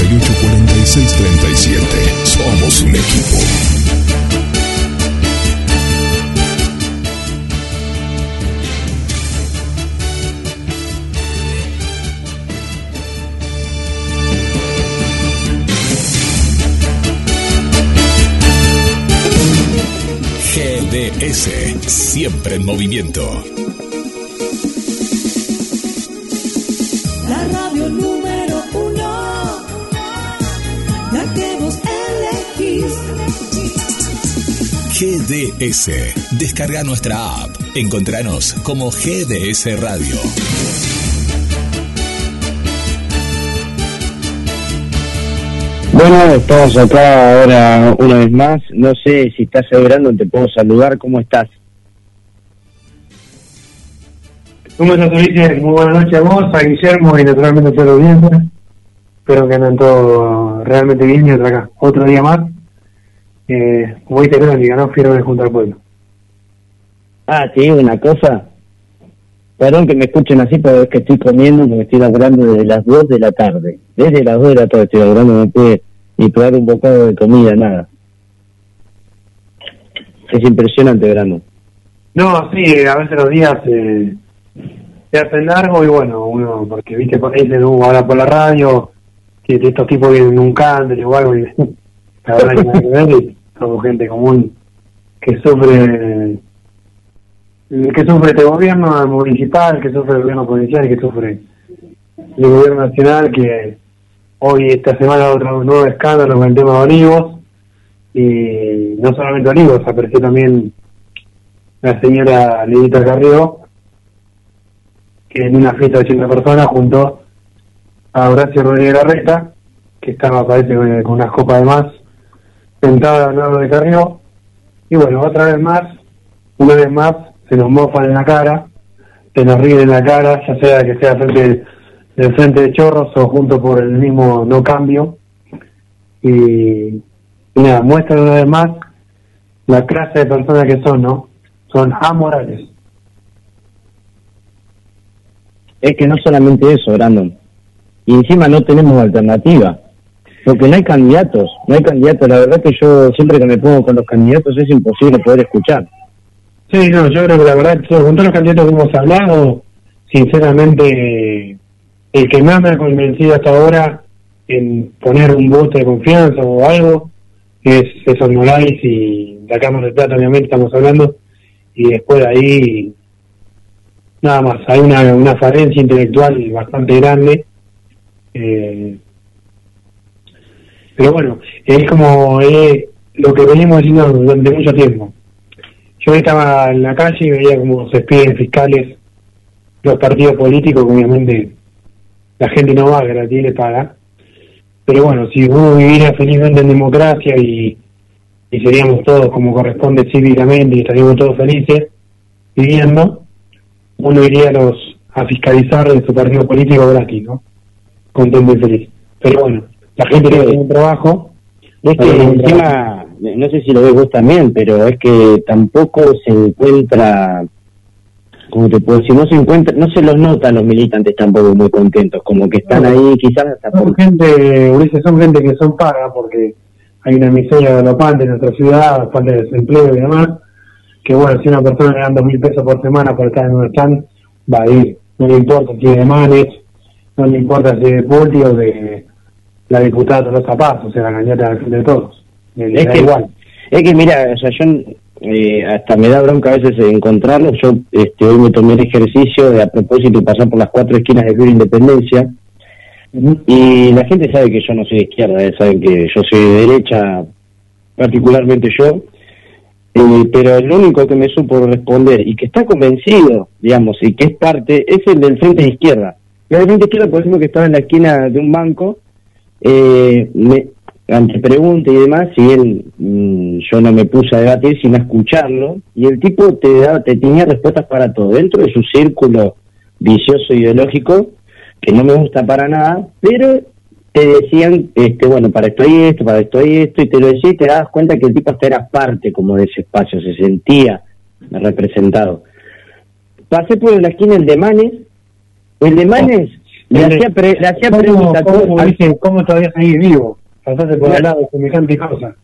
223-448-4637. Somos un equipo. GDS, siempre en movimiento. GDS, descarga nuestra app. Encontranos como GDS Radio. Bueno, estamos acá ahora una vez más. No sé si estás celebrando, te puedo saludar. ¿Cómo estás? ¿Cómo estás, Ulises? Muy buenas noches a vos, a Guillermo y naturalmente a toda la audiencia. Espero que anden todo realmente bien y otra acá. Otro día más. Eh, como dice Crónica, ¿no? Firme junto al pueblo. Ah, digo una cosa. Perdón que me escuchen así, pero es que estoy comiendo porque estoy laburando desde las 2 de la tarde. Desde las 2 de la tarde estoy laburando, no pude ni probar un bocado de comida, nada. Es impresionante, verano. No, sí, a veces los días eh, se hacen largos y bueno, uno, porque viste por ahí se ahora por la radio, que estos tipos vienen en un cándel o algo y la verdad que nada que ver y somos gente común que sufre que sufre este gobierno municipal, que sufre el gobierno provincial y que sufre el gobierno nacional que hoy esta semana otro nuevo escándalo con el tema de Olivos. Y no solamente Olivos, apareció también la señora Lidita Carrió, que en una fiesta de 80 personas junto a Horacio Rodríguez Larreta, que estaba, parece, con, con unas copas de más, sentada al lado de Carrió. Y bueno, otra vez más, una vez más, se nos mofan en la cara, se nos ríen en la cara, ya sea que sea frente del frente de Chorros o junto por el mismo no cambio. Y, y nada, muestran una vez más la clase de personas que son, ¿no? Son amorales. Es que no solamente eso, Brandon. Y encima no tenemos alternativa. Porque no hay candidatos, no hay candidatos. La verdad que yo siempre que me pongo con los candidatos es imposible poder escuchar. Sí, no, yo creo que la verdad, con todos los candidatos que hemos hablado, sinceramente, el que más me ha convencido hasta ahora en poner un voto de confianza o algo es César Morales y la Cámara de Plata, obviamente, estamos hablando, y después de ahí, nada más, hay una, una falencia intelectual bastante grande. Eh, Pero bueno, es como eh, lo que venimos diciendo durante mucho tiempo. Yo estaba en la calle y veía como se piden fiscales los partidos políticos, que obviamente la gente no va gratis le paga. Pero bueno, si uno viviera felizmente en democracia y, y seríamos todos como corresponde cívicamente y estaríamos todos felices viviendo, uno iría a los a fiscalizar de su partido político gratis, ¿no? Contento y feliz. Pero bueno, la gente que tiene un trabajo. Es que encima, no sé si lo ves vos también, pero es que tampoco se encuentra, como te puedo decir, no se encuentra, no se los nota a los militantes tampoco muy contentos, como que están ahí quizás hasta Son por... gente, Ulises, son gente que son paga porque hay una miseria galopante en nuestra ciudad, falta de desempleo y demás, que bueno, si una persona le dan dos mil pesos por semana por estar en un stand, va a ir. No le importa si es de Manes, no le importa si es de Pulti o de la diputada Tolosa Paz, o sea, la candidata de de todos. Es que, igual. es que mira, o sea, yo eh, hasta me da bronca a veces de encontrarlo. Yo este, hoy me tomé el ejercicio de a propósito pasar por las cuatro esquinas de Club Independencia. Y la gente sabe que yo no soy de izquierda, eh, saben que yo soy de derecha, particularmente yo. Eh, pero el único que me supo responder y que está convencido, digamos, y que es parte, es el del Frente de Izquierda. El Frente de Izquierda, por ejemplo, que estaba en la esquina de un banco, eh, me, ante pregunta y demás, si él, mm, yo no me puse a debatir, sino a escucharlo, y el tipo te, da, te tenía respuestas para todo, dentro de su círculo vicioso ideológico, que no me gusta para nada, pero te decían, este bueno, para esto hay esto, para esto hay esto, y te lo decía y te das cuenta que el tipo hasta era parte como de ese espacio, se sentía representado. Pasé por la esquina el de Manes, el de Manes le hacía, pre- le hacía ¿Cómo, preguntas cómo, ¿Cómo todavía seguís vivo? Pasaste por al lado de semejante cosa.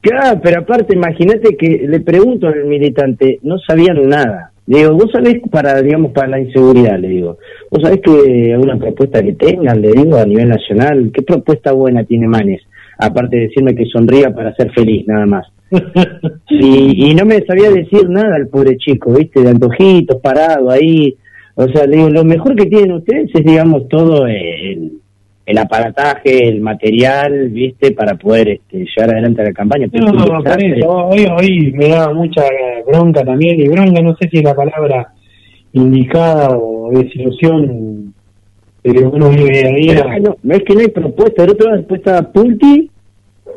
Claro, pero aparte, imagínate que le pregunto al militante, no sabían nada. Le digo, vos sabés para, digamos, para la inseguridad, le digo, vos sabés que alguna propuesta que tengan, le digo, a nivel nacional, ¿qué propuesta buena tiene Manes? Aparte de decirme que sonría para ser feliz, nada más. [laughs] Y, y no me sabía decir nada el pobre chico, ¿viste? De antojitos, parado ahí. O sea, digo, lo mejor que tienen ustedes es, digamos, todo el, el aparataje, el material, ¿viste? Para poder este, llevar adelante la campaña. Pero No, por eso, hoy, hoy me da mucha bronca también, y bronca no sé si es la palabra indicada o desilusión que uno vive día a Pero día. es que no, es que no hay propuesta. El otro día después estaba Pulti,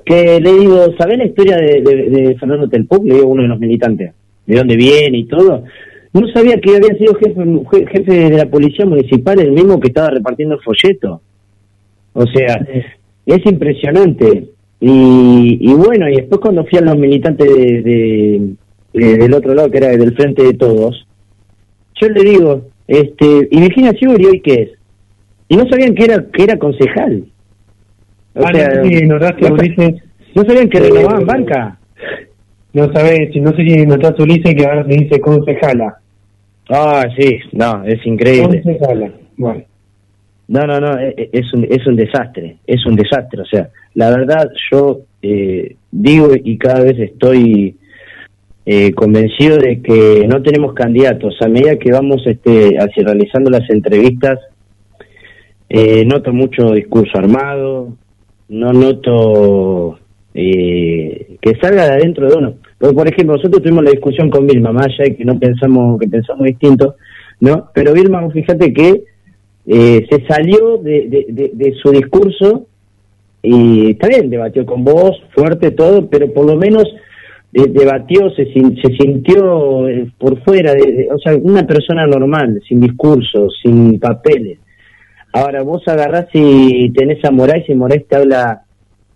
que le digo, ¿sabés la historia de, de, de Fernando Telpuc? Le digo, uno de los militantes, de dónde viene y todo. No sabía que había sido jefe, je- jefe de la policía municipal, el mismo que estaba repartiendo el folleto. O sea, es impresionante. Y, y bueno, y después cuando fui a los militantes de, de- de- del otro lado, que era del Frente de Todos, yo le digo, este, ¿y Virginia Siguri hoy qué es? Y no sabían que era que era concejal. O Ah, sea, no Ulises. sabían que Eh, renovaban banca. No sabés, no sé si notaste, Ulises, que ahora se dice concejala. Ah, sí, no, es increíble. Bueno. No, no, no, e- e- es un, es un desastre, es un desastre. O sea, la verdad yo eh, digo y cada vez estoy eh, convencido de que no tenemos candidatos. A medida que vamos este, hacia realizando las entrevistas, eh, noto mucho discurso armado, no noto eh, que salga de adentro de uno. Porque, por ejemplo, nosotros tuvimos la discusión con Vilma, más allá que no pensamos, que pensamos distinto, ¿no? Pero Vilma, fíjate que eh, se salió de, de- su discurso y está bien, debatió con vos, fuerte todo, pero por lo menos eh, debatió, se, se sintió eh, por fuera, o sea, una persona normal, sin discurso, sin papeles. Ahora vos agarrás y tenés a Moraes y Moraes te habla,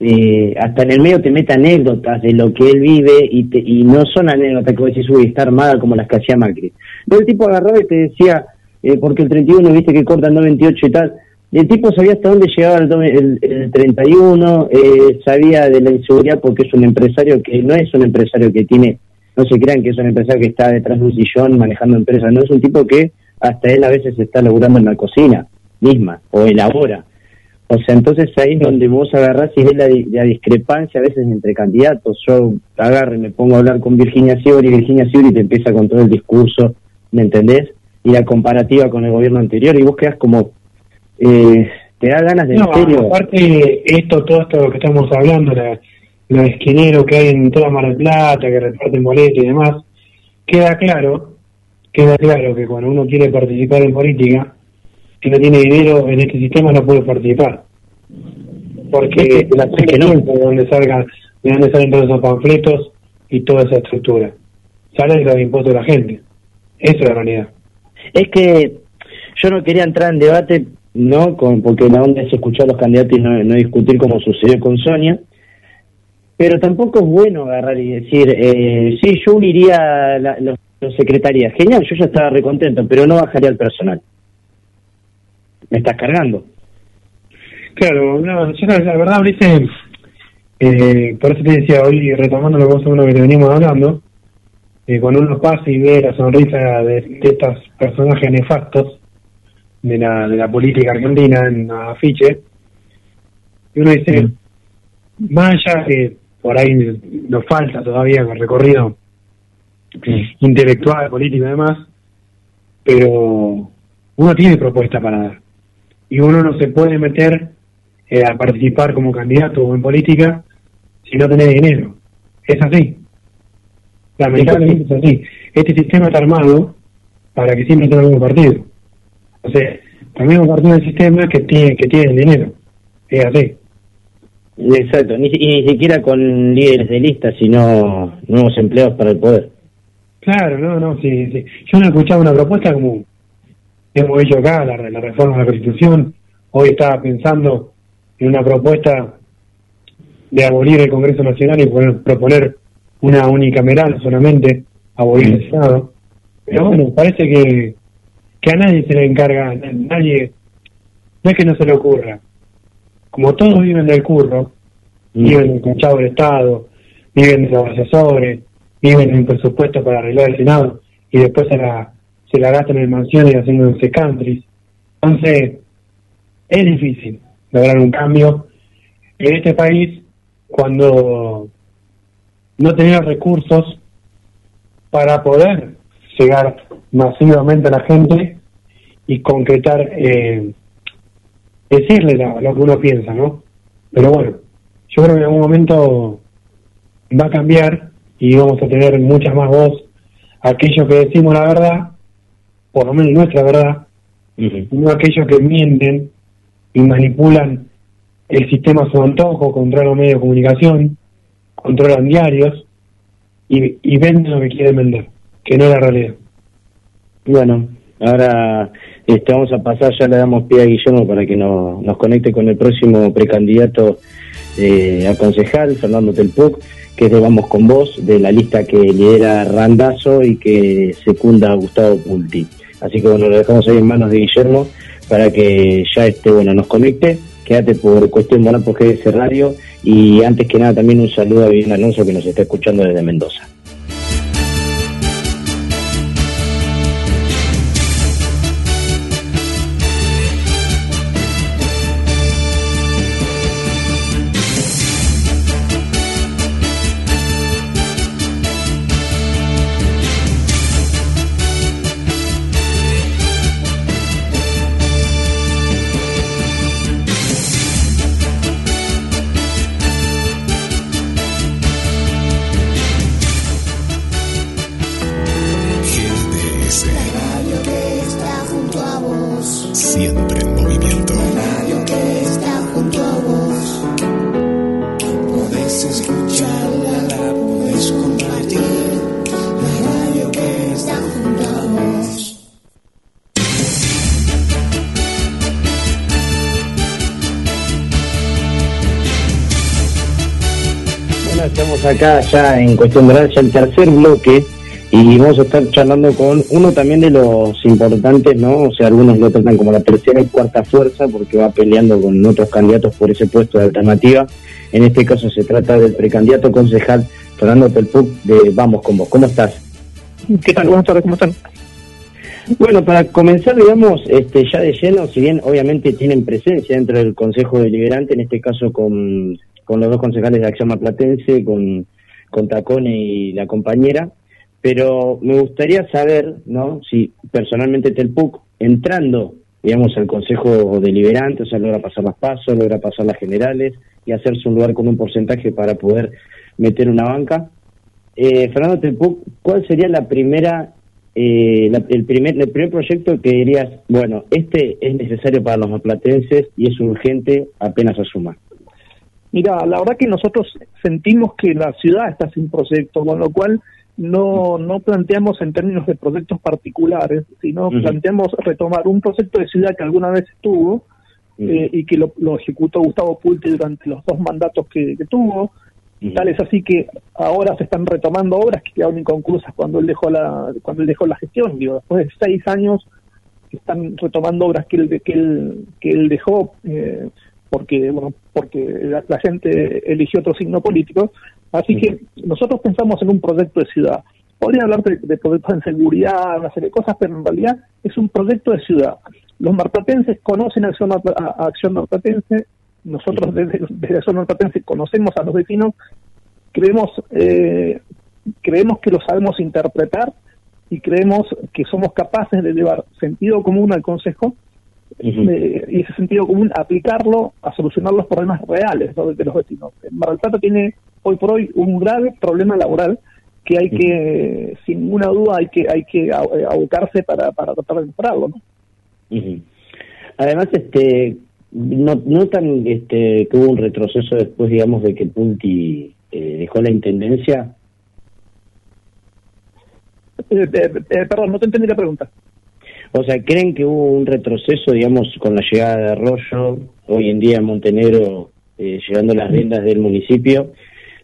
eh, hasta en el medio te mete anécdotas de lo que él vive y, te- y no son anécdotas que vos decís, uy, está armada como las que hacía Macri. No, el tipo agarraba y te decía, eh, porque el 31 viste que cortan 98 y tal, el tipo sabía hasta dónde llegaba el, el 31, eh, sabía de la inseguridad porque es un empresario que no es un empresario que tiene, no se crean que es un empresario que está detrás de un sillón manejando empresas, no es un tipo que hasta él a veces está laburando en la cocina misma o elabora. O sea, entonces ahí es donde vos agarrás y ves la, di- la discrepancia a veces entre candidatos. Yo agarro y me pongo a hablar con Virginia Siori y Virginia Siori te empieza con todo el discurso, ¿me entendés? Y la comparativa con el gobierno anterior y vos quedás como, eh, te da ganas de No, en serio. aparte, esto, todo esto que estamos hablando, la, los esquineros que hay en toda Mar del Plata, que reparten boletos y demás, queda claro, queda claro que cuando uno quiere participar en política, si no tiene dinero en este sistema no puede participar. Porque la que no de donde salgan, de dónde salen todos esos panfletos y toda esa estructura. Sale de los impuestos de la gente. Esa es la realidad. Es que yo no quería entrar en debate, ¿no? Con, porque la onda es escuchar a los candidatos y no, no discutir como sucedió con Sonia. Pero tampoco es bueno agarrar y decir, eh, sí, yo uniría la, los, los secretarías. Genial, yo ya estaba recontento, pero no bajaría el personal. Me estás cargando. Claro, no, yo la, la verdad, Ulises, eh, por eso te decía hoy, retomando lo que vos uno que te venimos hablando, eh, cuando uno pasa y ve la sonrisa de, de estos personajes nefastos de la, de la política argentina en los afiches, y uno dice, más allá que por ahí nos falta todavía el recorrido intelectual, político y demás, pero uno tiene propuesta para dar. Y uno no se puede meter eh, a participar como candidato o en política si no tenés dinero. Es así. Lamentablemente es así. Este sistema está armado para que siempre tenga el mismo partido. O sea, el mismo partido del sistema que tiene, que tiene dinero. Es así. Exacto, ni, y ni siquiera con líderes de lista, sino nuevos empleos para el poder. Claro, no, no, sí, sí. Yo no he escuchado una propuesta como hemos hecho acá, la, la reforma de la Constitución. Hoy estaba pensando en una propuesta de abolir el Congreso Nacional y poner- proponer una unicameral solamente, abolir el Senado. Pero bueno, parece que, que a nadie se le encarga, na- nadie, no es que no se le ocurra. Como todos viven del curro, viven del conchado del Estado, viven de los asesores, viven en presupuesto para arreglar el Senado y después se la, se la gastan en mansiones haciendo countries. Entonces, es difícil lograr un cambio en este país cuando no tenía recursos para poder llegar masivamente a la gente y concretar, eh, decirle la- lo que uno piensa, ¿no? Pero bueno, yo creo que en algún momento va a cambiar y vamos a tener mucha más voz aquellos que decimos la verdad, por lo menos nuestra verdad, no aquellos que mienten y manipulan el sistema a su antojo, controlan los medios de comunicación, controlan diarios y, y venden lo que quieren vender, que no es la realidad. Bueno, ahora este, vamos a pasar, ya le damos pie a Guillermo para que no- nos conecte con el próximo precandidato eh, a concejal, Fernando Telpuc, que es de Vamos con Vos, de la lista que lidera Randazo y que secunda a Gustavo Pulti. Así que bueno, lo dejamos ahí en manos de Guillermo para que ya este, bueno, nos conecte. Quédate por cuestión moral por GDS Radio y antes que nada también un saludo a Viviana Alonso que nos está escuchando desde Mendoza. Acá ya en cuestión de ya el tercer bloque y vamos a estar charlando con uno también de los importantes, ¿no? O sea, algunos lo tratan como la tercera y cuarta fuerza porque va peleando con otros candidatos por ese puesto de alternativa. En este caso se trata del precandidato concejal Fernando Telpuc de Vamos con vos. ¿Cómo estás? ¿Qué tal? Buenas tardes, ¿cómo están? Bueno, para comenzar, digamos, este, ya de lleno, si bien obviamente tienen presencia dentro del Consejo Deliberante, en este caso con, con los dos concejales de Acción Maplatense, con, con Tacone y la compañera, pero me gustaría saber, ¿no? Si personalmente Telpuc, entrando digamos, al Consejo Deliberante, o sea, logra pasar las pasos, logra pasar las generales y hacerse un lugar con un porcentaje para poder meter una banca. Eh, Fernando, te puedo- ¿cuál sería la primera, eh, el, primer, el primer proyecto que dirías, bueno, este es necesario para los maplatenses y es urgente apenas asuma? Mira, la verdad que nosotros sentimos que la ciudad está sin proyecto, con lo cual no, no planteamos en términos de proyectos particulares, sino planteamos retomar un proyecto de ciudad que alguna vez estuvo eh, y que lo, lo ejecutó Gustavo Pulti durante los dos mandatos que, que tuvo. Tal es así que ahora se están retomando obras que quedaron inconclusas cuando él dejó la cuando él dejó la gestión. Digo, después de seis años están retomando obras que él que él, que él dejó eh, porque bueno porque la, la gente eligió otro signo político. Así que nosotros pensamos en un proyecto de ciudad. Podría hablar de, de proyectos en seguridad, una serie de cosas, pero en realidad es un proyecto de ciudad. Los marplatenses conocen a Acción, a Acción Marplatense, nosotros desde, desde Acción Marplatense conocemos a los vecinos, creemos, eh, creemos que lo sabemos interpretar y creemos que somos capaces de llevar sentido común al Consejo eh, y ese sentido común aplicarlo a solucionar los problemas reales ¿no? de los vecinos. Mar del Plata tiene hoy por hoy un grave problema laboral que hay que, sin ninguna duda, hay que hay que abocarse para, para tratar de mejorarlo. Además, este, no, notan este, que hubo un retroceso después, digamos, de que Punti eh, dejó la intendencia. Eh, eh, eh, perdón, no te entendí la pregunta. O sea, ¿creen que hubo un retroceso, digamos, con la llegada de Arroyo, hoy en día en Montenegro, eh, llegando a las riendas del municipio?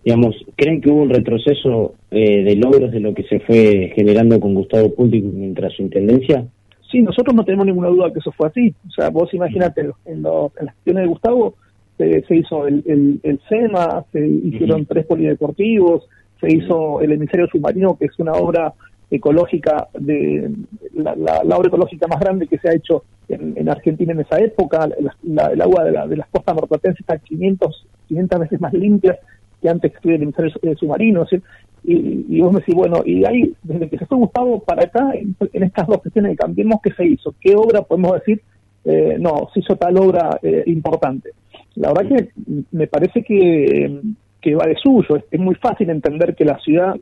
Digamos, ¿creen que hubo un retroceso eh, de logros de lo que se fue generando con Gustavo Punti mientras su intendencia? Sí, nosotros no tenemos ninguna duda que eso fue así. O sea, vos imagínate, en, lo- en las gestiones de Gustavo se, se hizo el, el, el SEMA, se hicieron tres polideportivos, se hizo el emisario submarino, que es una obra ecológica, de la, la- obra ecológica más grande que se ha hecho en, en Argentina en esa época. El agua de, de las costas marplatenses está 500, 500 veces más limpia que antes que el emisario eh, submarino. ¿sí? Y, y vos me decís, bueno, y ahí, desde que se fue Gustavo para acá, en, estas dos gestiones de Cambiemos, ¿qué se hizo? ¿Qué obra podemos decir? Eh, no, se hizo tal obra eh, importante. La verdad que me parece que, que va de suyo. Es muy fácil entender que la ciudad,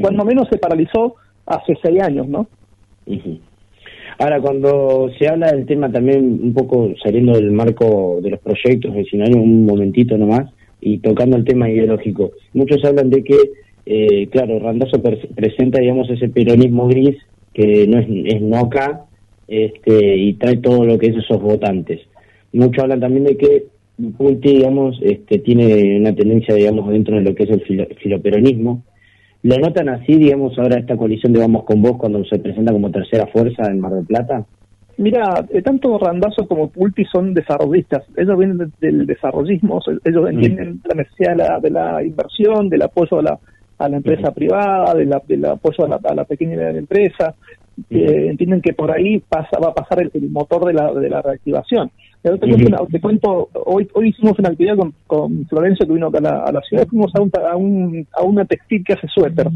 cuando menos, se paralizó hace seis años, ¿no? Ahora, cuando se habla del tema también un poco saliendo del marco de los proyectos vecinales, un momentito nomás, y tocando el tema ideológico, muchos hablan de que, eh, claro, Randazo presenta, digamos, ese peronismo gris que no es, es este, y trae todo lo que es esos votantes. Muchos hablan también de que Punti, digamos, este, tiene una tendencia, digamos, dentro de lo que es el filo- filoperonismo, ¿Lo notan así, digamos, ahora esta coalición de Vamos con Vos cuando se presenta como tercera fuerza en Mar del Plata? Mira, eh, tanto Randazo como Pulti son desarrollistas. Ellos vienen de- del desarrollismo, ellos entienden la necesidad de la, de la inversión, del apoyo a la, a la empresa privada, de la- del apoyo a la, a la pequeña y mediana empresa. Eh, entienden que por ahí pasa, va a pasar el, el motor de la, de la reactivación. Pero te, cuento, una- te cuento, hoy, hoy hicimos una actividad con, con Florencio que vino acá a la, a la ciudad, fuimos a, un, a, un, a una textil que hace suéter.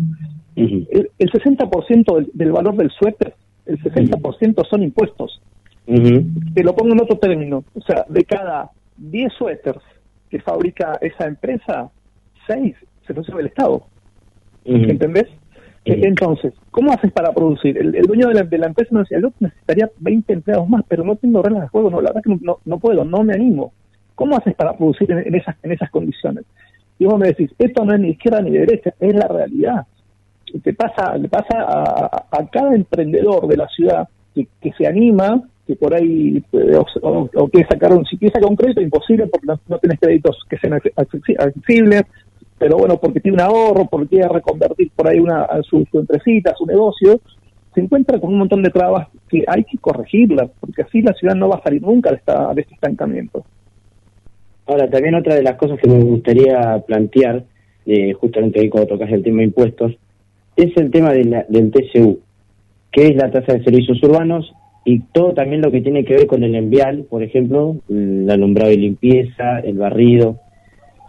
El, el 60% del, del valor del suéter, el 60% son impuestos. Te lo pongo en otro término. O sea, de cada 10 suéteres que fabrica esa empresa, 6 se los lleva el Estado. ¿Entendés? Eh, Entonces, ¿cómo haces para producir? El, el dueño de la, de la empresa me decía, yo necesitaría 20 empleados más, pero no tengo reglas de juego, no, la verdad que no, no, no puedo, no me animo. ¿Cómo haces para producir en, en esas, en esas condiciones? Y vos me decís, esto no es ni izquierda ni derecha, es la realidad. Y te pasa, le pasa a, a- cada emprendedor de la ciudad que, que se anima, que por ahí eh, o, o- o quiere sacar un, si quiere sacar un crédito, imposible porque no, no tienes créditos que sean acce- accesi- accesibles, pero bueno, porque tiene un ahorro, porque quiere reconvertir por ahí una, su, su empresita, su negocio, se encuentra con un montón de trabas que hay que corregirlas, porque así la ciudad no va a salir nunca de, esta, de este estancamiento. Ahora, también otra de las cosas que me gustaría plantear, eh, justamente ahí cuando tocas el tema de impuestos, es el tema de la- del TCU, que es la tasa de servicios urbanos, y todo también lo que tiene que ver con el envial, por ejemplo, el alumbrado y limpieza, el barrido.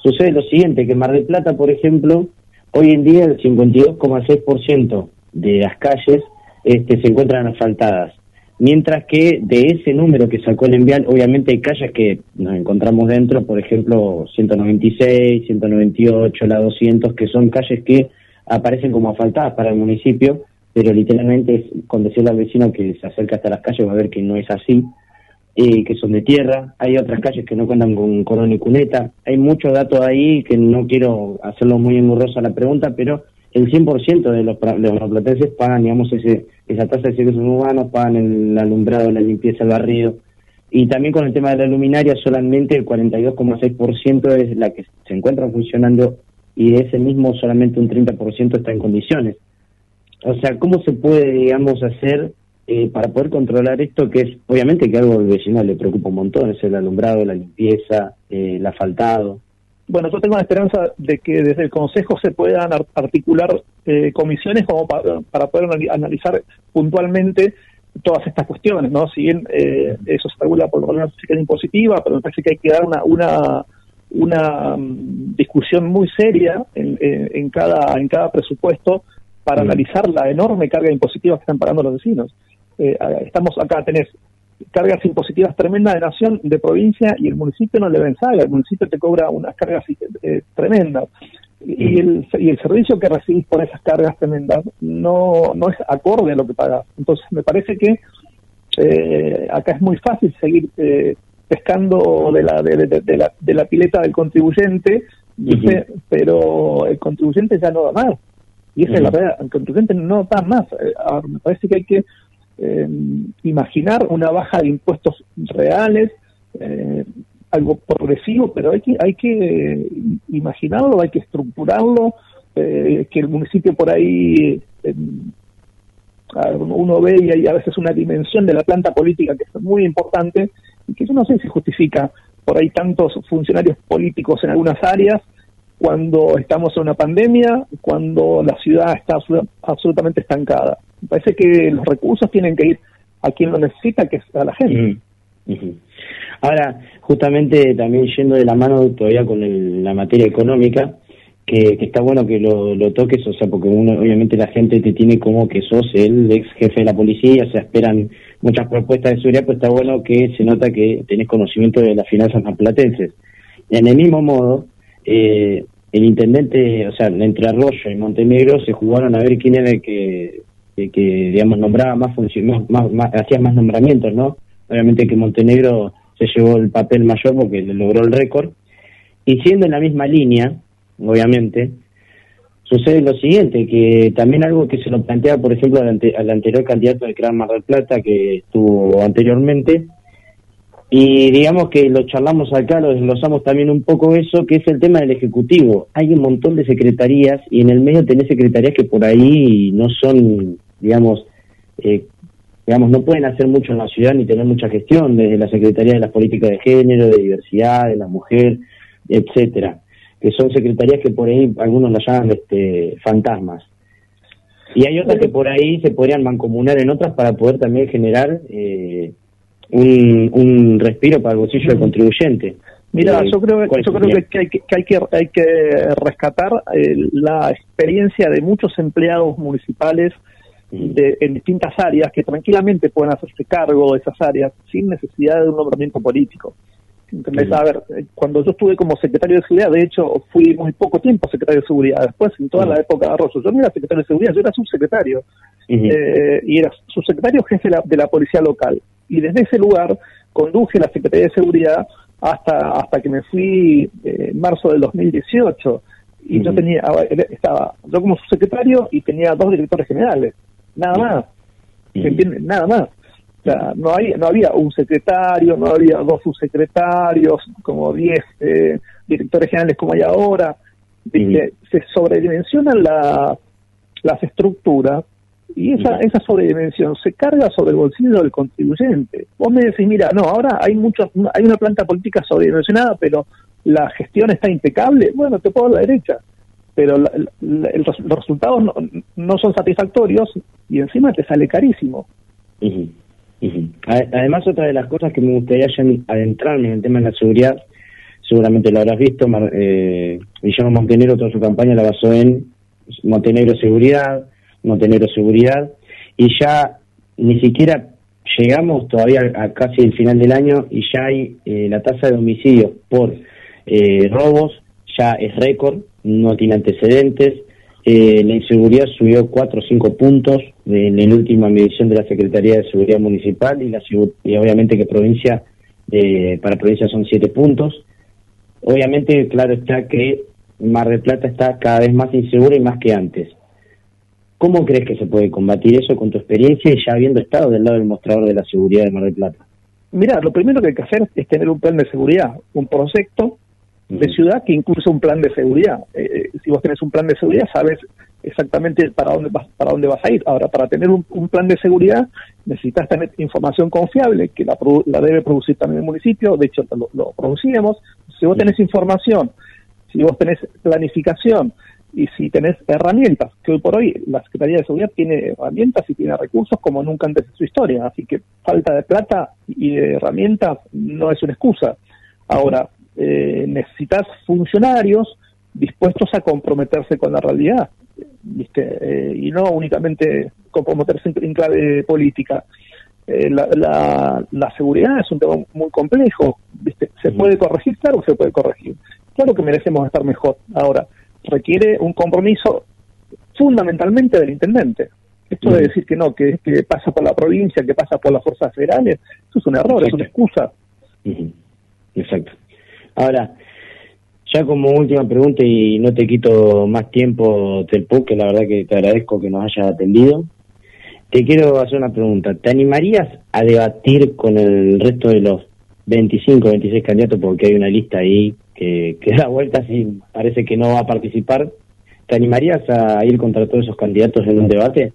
Sucede lo siguiente, que Mar del Plata, por ejemplo, hoy en día el 52,6% de las calles este, se encuentran asfaltadas. Mientras que de ese número que sacó el envial, obviamente hay calles que nos encontramos dentro, por ejemplo, 196, 198, la 200, que son calles que aparecen como asfaltadas para el municipio, pero literalmente con decirle al vecino que se acerca hasta las calles va a ver que no es así, eh, que son de tierra, hay otras calles que no cuentan con corona y cuneta, hay muchos datos ahí que no quiero hacerlo muy engorrosa la pregunta, pero el 100% de los, de los platenses pagan, digamos, ese, esa tasa de servicios urbanos, pagan el alumbrado, la limpieza, el barrido. Y también con el tema de la luminaria, solamente el 42,6% es la que se encuentra funcionando y de ese mismo solamente un 30% está en condiciones. O sea, ¿cómo se puede, digamos, hacer eh, para poder controlar esto que es, obviamente que algo al vecino le preocupa un montón, es el alumbrado, la limpieza, eh, el asfaltado? Bueno, yo tengo la esperanza de que desde el Consejo se puedan ar- articular eh, comisiones como pa- para poder anali- analizar puntualmente todas estas cuestiones, ¿no? Si bien eh, eso se regula por la fiscal impositiva, pero me parece que hay que dar una una, una mm, discusión muy seria en, en- en cada en cada presupuesto para analizar la enorme carga impositiva que están pagando los vecinos. Eh, estamos acá, tenés cargas impositivas tremendas de nación, de provincia, y el municipio no le ven el municipio te cobra unas cargas eh, tremendas. Y el, y el servicio que recibís por esas cargas tremendas no, no es acorde a lo que pagás. Entonces, me parece que eh, acá es muy fácil seguir eh, pescando de la, de, de- de la, de la pileta del contribuyente, pero el contribuyente ya no da más. Y esa es la verdad, el contribuyente no da más. Eh, ahora, me parece que hay que eh, imaginar una baja de impuestos reales, eh, algo progresivo, pero hay que, hay que imaginarlo, hay que estructurarlo, eh, que el municipio por ahí, ver, uno- ve y hay a veces una dimensión de la planta política que es muy importante y que yo no sé si justifica por ahí tantos funcionarios políticos en algunas áreas cuando estamos en una pandemia, cuando la ciudad está absolu- absolutamente estancada. Parece que los recursos tienen que ir a quien lo necesita, que es a la gente. Ahora, justamente también yendo de la mano todavía con el- la materia económica, que, está bueno que lo, lo toques, o sea, porque uno, obviamente la gente te tiene como que sos el ex jefe de la policía, o sea, esperan muchas propuestas de seguridad, pues está bueno que se nota que tenés conocimiento de las finanzas marplatenses. En el mismo modo, eh, el intendente, o sea, entre Arroyo y Montenegro se jugaron a ver quién era el que, el que digamos, nombraba más, más, más- hacía más nombramientos, ¿no? Obviamente que Montenegro se llevó el papel mayor porque logró el récord. Y siendo en la misma línea, obviamente, sucede lo siguiente, que también algo que se lo plantea, por ejemplo, al, ante- al anterior candidato de Gran Mar del Plata que estuvo anteriormente, y digamos que lo charlamos acá, lo desglosamos también un poco eso, que es el tema del Ejecutivo. Hay un montón de secretarías y en el medio tenés secretarías que por ahí no son, digamos, eh, digamos, no pueden hacer mucho en la ciudad ni tener mucha gestión, desde la Secretaría de las Políticas de Género, de Diversidad, de la Mujer, etcétera, que son secretarías que por ahí algunos las llaman este, fantasmas. Y hay otras que por ahí se podrían mancomunar en otras para poder también generar eh, un, un respiro para el bolsillo del contribuyente. Mira, Eh, yo creo, ¿cuál yo creo que hay que, que hay que hay que rescatar eh, la experiencia de muchos empleados municipales de, en distintas áreas que tranquilamente pueden hacerse cargo de esas áreas sin necesidad de un nombramiento político. ¿Entendés? A ver, eh, cuando yo estuve como secretario de seguridad, de hecho, fui muy poco tiempo secretario de seguridad. Después, en toda la época de Arroyo, yo no era secretario de seguridad, yo era subsecretario. Eh, y era subsecretario jefe de la, de la policía local. Y desde ese lugar conduje la Secretaría de Seguridad hasta hasta que me fui eh, en marzo del 2018. Y yo tenía, estaba yo como subsecretario y tenía dos directores generales. Nada más. ¿Se entiende? Nada más. O sea, no, hay, no había un secretario, no había dos subsecretarios, como diez eh, directores generales como hay ahora. Se sobredimensionan la, las estructuras y esa, esa sobredimensión se carga sobre el bolsillo del contribuyente. Vos me decís, mira, no, ahora hay mucho, hay una planta política sobredimensionada, pero la gestión está impecable. Bueno, te puedo dar la derecha, pero la- la- el res- los resultados no, no son satisfactorios y encima te sale carísimo. A- Además, otra de las cosas que me gustaría adentrarme en el tema de la seguridad, seguramente lo habrás visto, eh, Guillermo Montenegro toda su campaña la basó en Montenegro Seguridad, Montenegro Seguridad, y ya ni siquiera llegamos todavía a casi el final del año y ya hay eh, la tasa de homicidios por eh, robos, ya es récord, no tiene antecedentes. Eh, la inseguridad subió 4 o 5 puntos en la última medición de la Secretaría de Seguridad Municipal y, la, y obviamente que provincia, eh, para provincia son 7 puntos. Obviamente, claro está que Mar del Plata está cada vez más insegura y más que antes. ¿Cómo crees que se puede combatir eso con tu experiencia y ya habiendo estado del lado del mostrador de la seguridad de Mar del Plata? Mira, lo primero que hay que hacer es tener un plan de seguridad, un proyecto de ciudad que incluya un plan de seguridad. Eh, si vos tenés un plan de seguridad, sabes exactamente para dónde vas, para dónde vas a ir. Ahora, para tener un, plan de seguridad, necesitas tener información confiable, que la, la debe producir también el municipio, de hecho lo, lo producíamos. Si vos tenés información, si vos tenés planificación, y si tenés herramientas, que hoy por hoy la Secretaría de Seguridad tiene herramientas y tiene recursos como nunca antes en su historia, así que falta de plata y de herramientas no es una excusa. Ahora, eh, necesitas funcionarios dispuestos a comprometerse con la realidad, ¿viste? Eh, y no únicamente comprometerse en, clave política. Eh, la, la, seguridad es un tema muy complejo, ¿viste? ¿Se puede corregir? Claro que se puede corregir. Claro que merecemos estar mejor. Ahora, requiere un compromiso fundamentalmente del intendente. Esto de decir que no, que, que pasa por la provincia, que pasa por las fuerzas federales, eso es un error, es una excusa. Exacto. Ahora, ya como última pregunta y no te quito más tiempo, Telpo, que la verdad que te agradezco que nos hayas atendido. Te quiero hacer una pregunta. ¿Te animarías a debatir con el resto de los 25, 26 candidatos, porque hay una lista ahí que, que da vueltas y parece que no va a participar. ¿Te animarías a ir contra todos esos candidatos en un debate?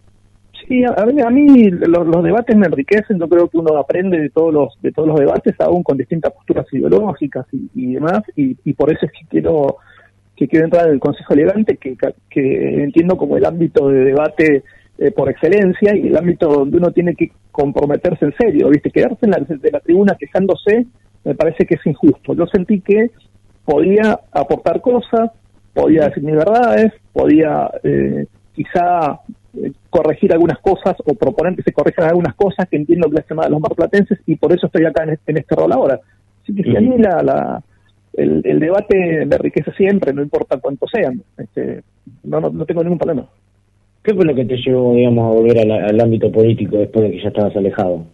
Sí, a, a mí los, debates me enriquecen, yo creo que uno aprende de todos los de todos los debates, aún con distintas posturas ideológicas y, demás, y, por eso es que quiero que quiero entrar en el Consejo Elegante, que, que entiendo como el ámbito de debate eh, por excelencia y el ámbito donde uno tiene que comprometerse en serio, ¿viste? Quedarse en la, de la tribuna quejándose me parece que es injusto. Yo sentí que podía aportar cosas, podía decir mis verdades, podía eh, quizá corregir algunas cosas o proponer que se corrijan algunas cosas que entiendo que mal a los marplatenses y por eso estoy acá en este, en este rol ahora. Así que si a mí la, la, el, el, debate me enriquece siempre, no importa cuántos sean, este, no, no, no tengo ningún problema. ¿Qué fue lo que te llevó, digamos, a volver al, ámbito político después de que ya estabas alejado?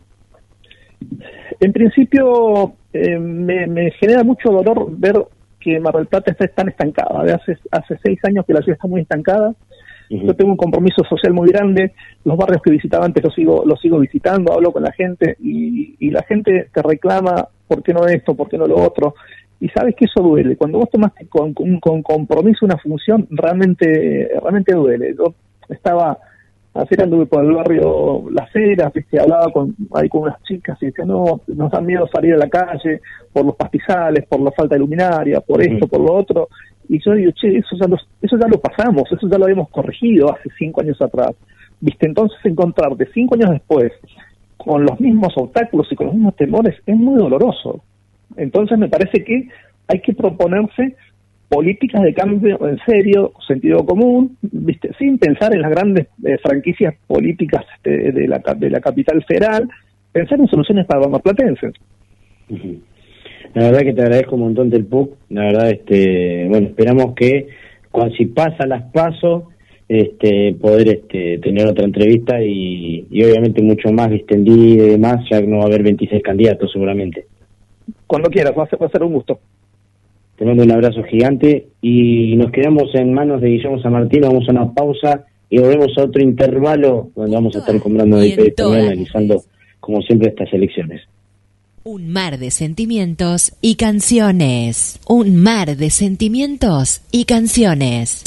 En principio, eh, me, genera mucho dolor ver que Mar del Plata está tan estancada. De hace, hace seis años que la ciudad está muy estancada. Yo tengo un compromiso social muy grande. Los barrios que visitaba antes los sigo, los sigo visitando, hablo con la gente y, y la gente te reclama por qué no esto, por qué no lo otro. Y sabes que eso duele. Cuando vos tomaste con, con, con compromiso una función, realmente, realmente duele. Yo estaba ayer anduve por el barrio Las Heras, ¿viste? hablaba con, ahí con unas chicas y decía, no, nos da miedo salir a la calle por los pastizales, por la falta de luminaria, por esto, por lo otro. Y yo digo, che, eso ya, lo, eso ya lo pasamos, eso ya lo habíamos corregido hace cinco años atrás. ¿Viste? Entonces encontrarte cinco años después con los mismos obstáculos y con los mismos temores es muy doloroso. Entonces me parece que hay que proponerse políticas de cambio en serio, sentido común, ¿viste? sin pensar en las grandes eh, franquicias políticas este, de, la, de la capital federal, pensar en soluciones para los platenses. La verdad que te agradezco un montón del PUC, la verdad, este, bueno, esperamos que cuando, si pasa las pasos, este, poder este, tener otra entrevista y, obviamente mucho más distendido y demás, ya no va a haber 26 candidatos seguramente. Cuando quieras, va a ser un gusto. Te mando un abrazo gigante y nos quedamos en manos de Guillermo San Martín. Vamos a una pausa y volvemos a otro intervalo donde vamos a estar comprando de y analizando, como siempre, estas elecciones. Un mar de sentimientos y canciones. Un mar de sentimientos y canciones.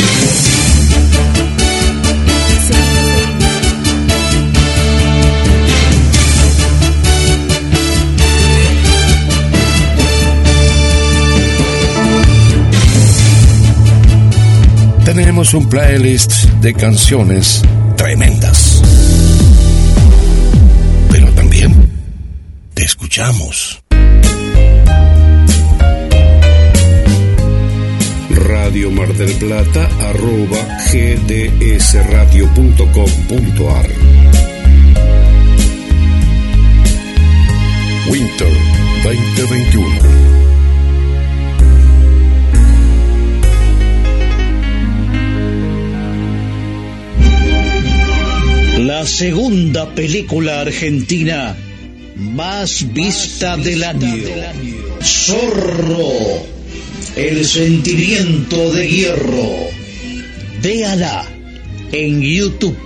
tenemos un playlist de canciones tremendas. Escuchamos. Radio Mar del Plata arroba gdsradio.com.ar Winter 2021. La segunda película argentina más vista del año. Zorro. El sentimiento de hierro. Véala en YouTube.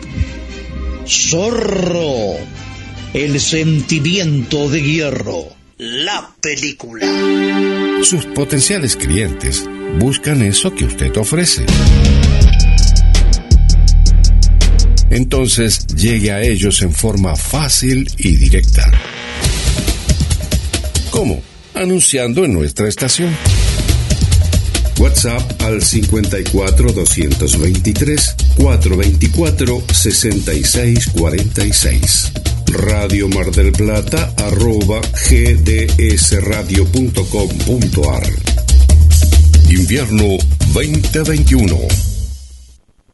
Zorro. El sentimiento de hierro. La película. Sus potenciales clientes buscan eso que usted ofrece. Entonces llegue a ellos en forma fácil y directa. ¿Cómo? Anunciando en nuestra estación. WhatsApp al 54 223 424 6646. Radio Mar del Plata arroba gdsradio.com.ar. Invierno 2021.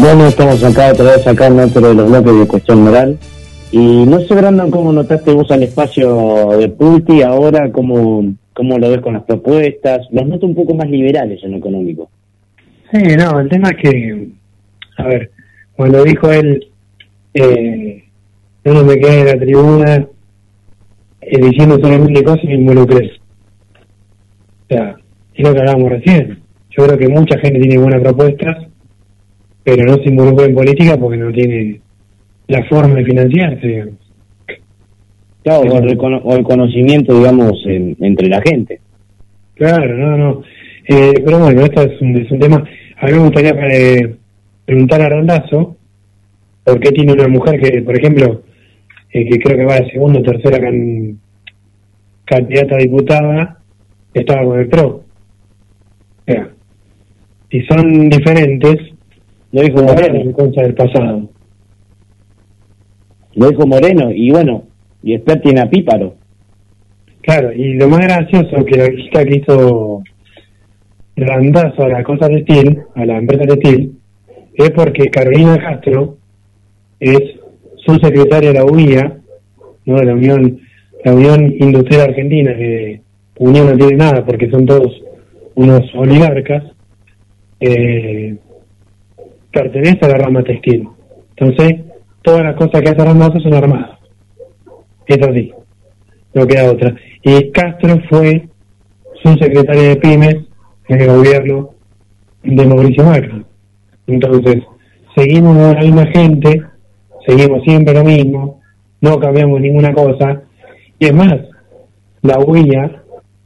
Bueno, estamos acá otra vez acá en otro de los bloques de cuestión moral. Y no sé, Brandon, cómo notaste vos al espacio de Pulti ahora, cómo, cómo lo ves con las propuestas. Los noto un poco más liberales en lo económico. Sí, no, el tema es que, a ver, cuando dijo él, eh, yo no me quedé en la tribuna eh, diciendo solamente cosas y me involucré. O sea, es lo que hablábamos recién. Yo creo que mucha gente tiene buenas propuestas, pero no se involucra en política porque no tiene la forma de financiarse, digamos. Claro, o el, recono- o el conocimiento, digamos, en- entre la gente. Claro, no, no. Eh, pero bueno, esto es un, es un tema. A mí me gustaría eh, preguntar a Randazo por qué tiene una mujer que, por ejemplo, eh, que creo que va de segunda o tercera can- candidata a diputada, estaba con el PRO. O sea, si son diferentes, lo dijo Moreno. en contra del pasado. Lo dijo Moreno, y bueno, y después tiene a Píparo. Claro, y lo más gracioso que la visita que hizo Randazo a la cosa de Steel, a la empresa de Steel, es porque Carolina Castro es su secretaria de la UIA, ¿no? de la Unión, la Unión Industrial Argentina, que Unión no tiene nada porque son todos unos oligarcas, eh, pertenece a la rama textil. Entonces, todas las cosas que hace Randazo son armadas. Es así no queda otra. Y Castro fue su secretario de pymes en el gobierno de Mauricio Macri. Entonces, seguimos con la misma gente, seguimos siempre lo mismo, no cambiamos ninguna cosa. Y es más, la UIA,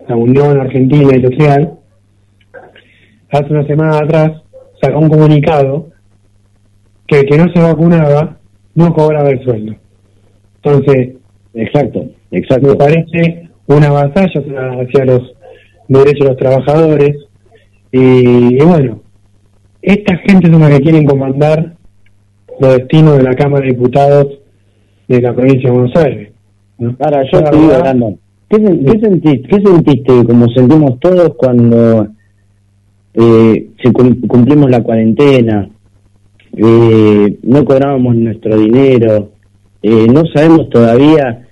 la Unión Argentina Industrial, hace una semana atrás sacó un comunicado que el que no se vacunaba no cobraba el sueldo. Entonces, Exacto, exacto. me parece una batalla hacia, los derechos de los trabajadores y, y bueno, esta gente son las que quieren comandar los destinos de la Cámara de Diputados de la provincia de Buenos Aires. ¿no? Ahora, yo La te digo, Brandon, ¿qué, sen- qué sentiste, ¿qué sentiste como sentimos todos cuando eh, cum- cumplimos la cuarentena? Eh, no cobrábamos nuestro dinero, eh, no sabemos todavía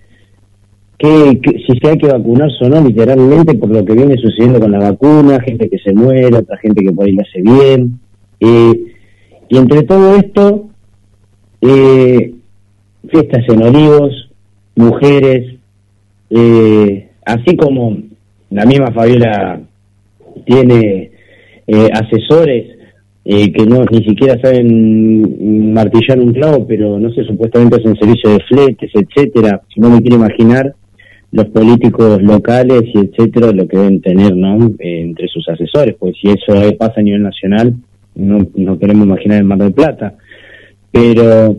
qué- si se hay que vacunarse o no, literalmente, por lo que viene sucediendo con la vacuna, gente que se muere, otra gente que por ahí le hace bien. Eh, y entre todo esto, eh, fiestas en olivos, mujeres, eh, así como la misma Fabiola tiene eh, asesores eh, que no ni siquiera saben martillar un clavo, pero no sé, supuestamente hacen servicio de fletes, etcétera. Si no me quiero imaginar los políticos locales y etcétera lo que deben tener, ¿no? Eh, entre sus asesores, pues si eso eh, pasa a nivel nacional, no, no queremos imaginar el Mar del Plata. Pero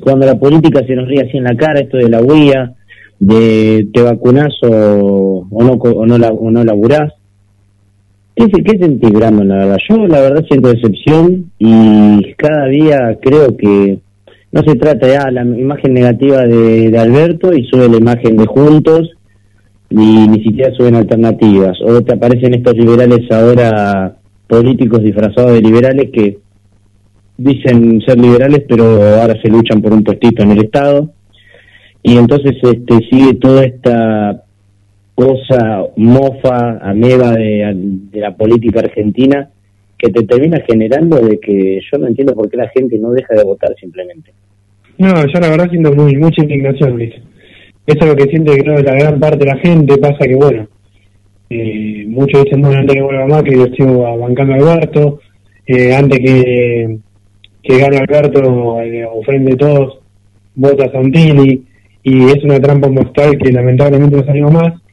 cuando la política se nos ríe así en la cara, esto de la huella, de te vacunás o, o no, o no, o no laburás, ¿Qué, ¿Qué sentís, Brandon? La verdad, yo la verdad siento decepción y cada día creo que no se trata ya la imagen negativa de, de Alberto y sube la imagen de Juntos y ni siquiera suben alternativas. O te aparecen estos liberales ahora, políticos disfrazados de liberales que dicen ser liberales pero ahora se luchan por un puestito en el Estado. Y entonces este sigue toda esta cosa mofa, ameba de, la política argentina que te termina generando de que yo no entiendo por qué la gente no deja de votar simplemente. No, yo la verdad siento muy, mucha indignación, Luis. Eso es lo que siente creo la gran parte de la gente. Pasa que, bueno, eh, muchos dicen, bueno, antes que vuelva Macri, yo sigo bancando a Alberto. Eh, antes que, que gane Alberto, eh, ofrende todos, vota Santini. Y es una trampa mortal que lamentablemente no salió más.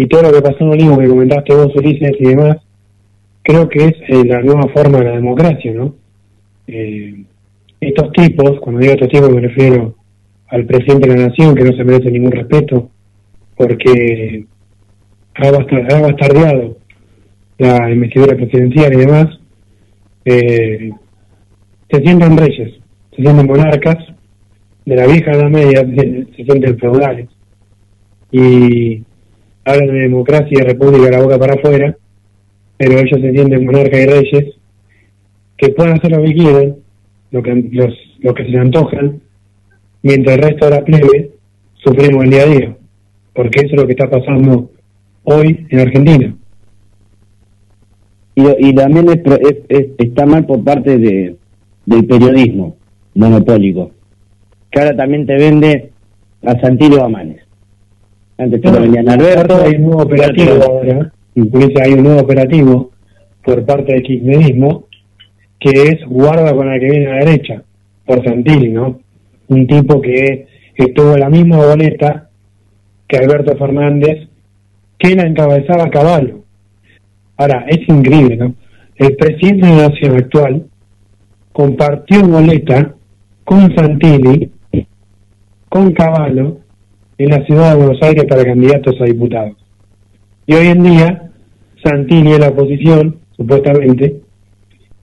Y todo lo que pasó en Olivo, que comentaste vos, Ulises, y demás, creo que es eh, la nueva forma de la democracia, ¿no? Eh, estos tipos, cuando digo estos tipos me refiero al presidente de la nación, que no se merece ningún respeto, porque ha bastar- ha bastardeado la investidura presidencial y demás, eh, se sienten reyes, se sienten monarcas, de la vieja edad media se sienten feudales, y hablan de democracia y república la boca para afuera, pero ellos se sienten monarcas y reyes, que pueden hacer lo que quieren, lo que, los, lo que se les antojan, mientras el resto de la plebe sufrimos el día a día, porque eso es lo que está pasando hoy en Argentina. Y, también está mal por parte de, del periodismo monopólico, que ahora también te vende a Santillo Amanes. Antes vendían Alberto. Hay un nuevo operativo ahora, incluso hay un nuevo operativo por parte del kirchnerismo, que es guarda con la que viene a la derecha, por Santilli, ¿no? Un tipo que estuvo en la misma boleta que Alberto Fernández, que la encabezaba a caballo. Ahora, es increíble, ¿no? El presidente de la nación actual compartió boleta con Santilli, con Caballo, en la ciudad de Buenos Aires para candidatos a diputados. Y hoy en día, Santilli es la oposición, supuestamente,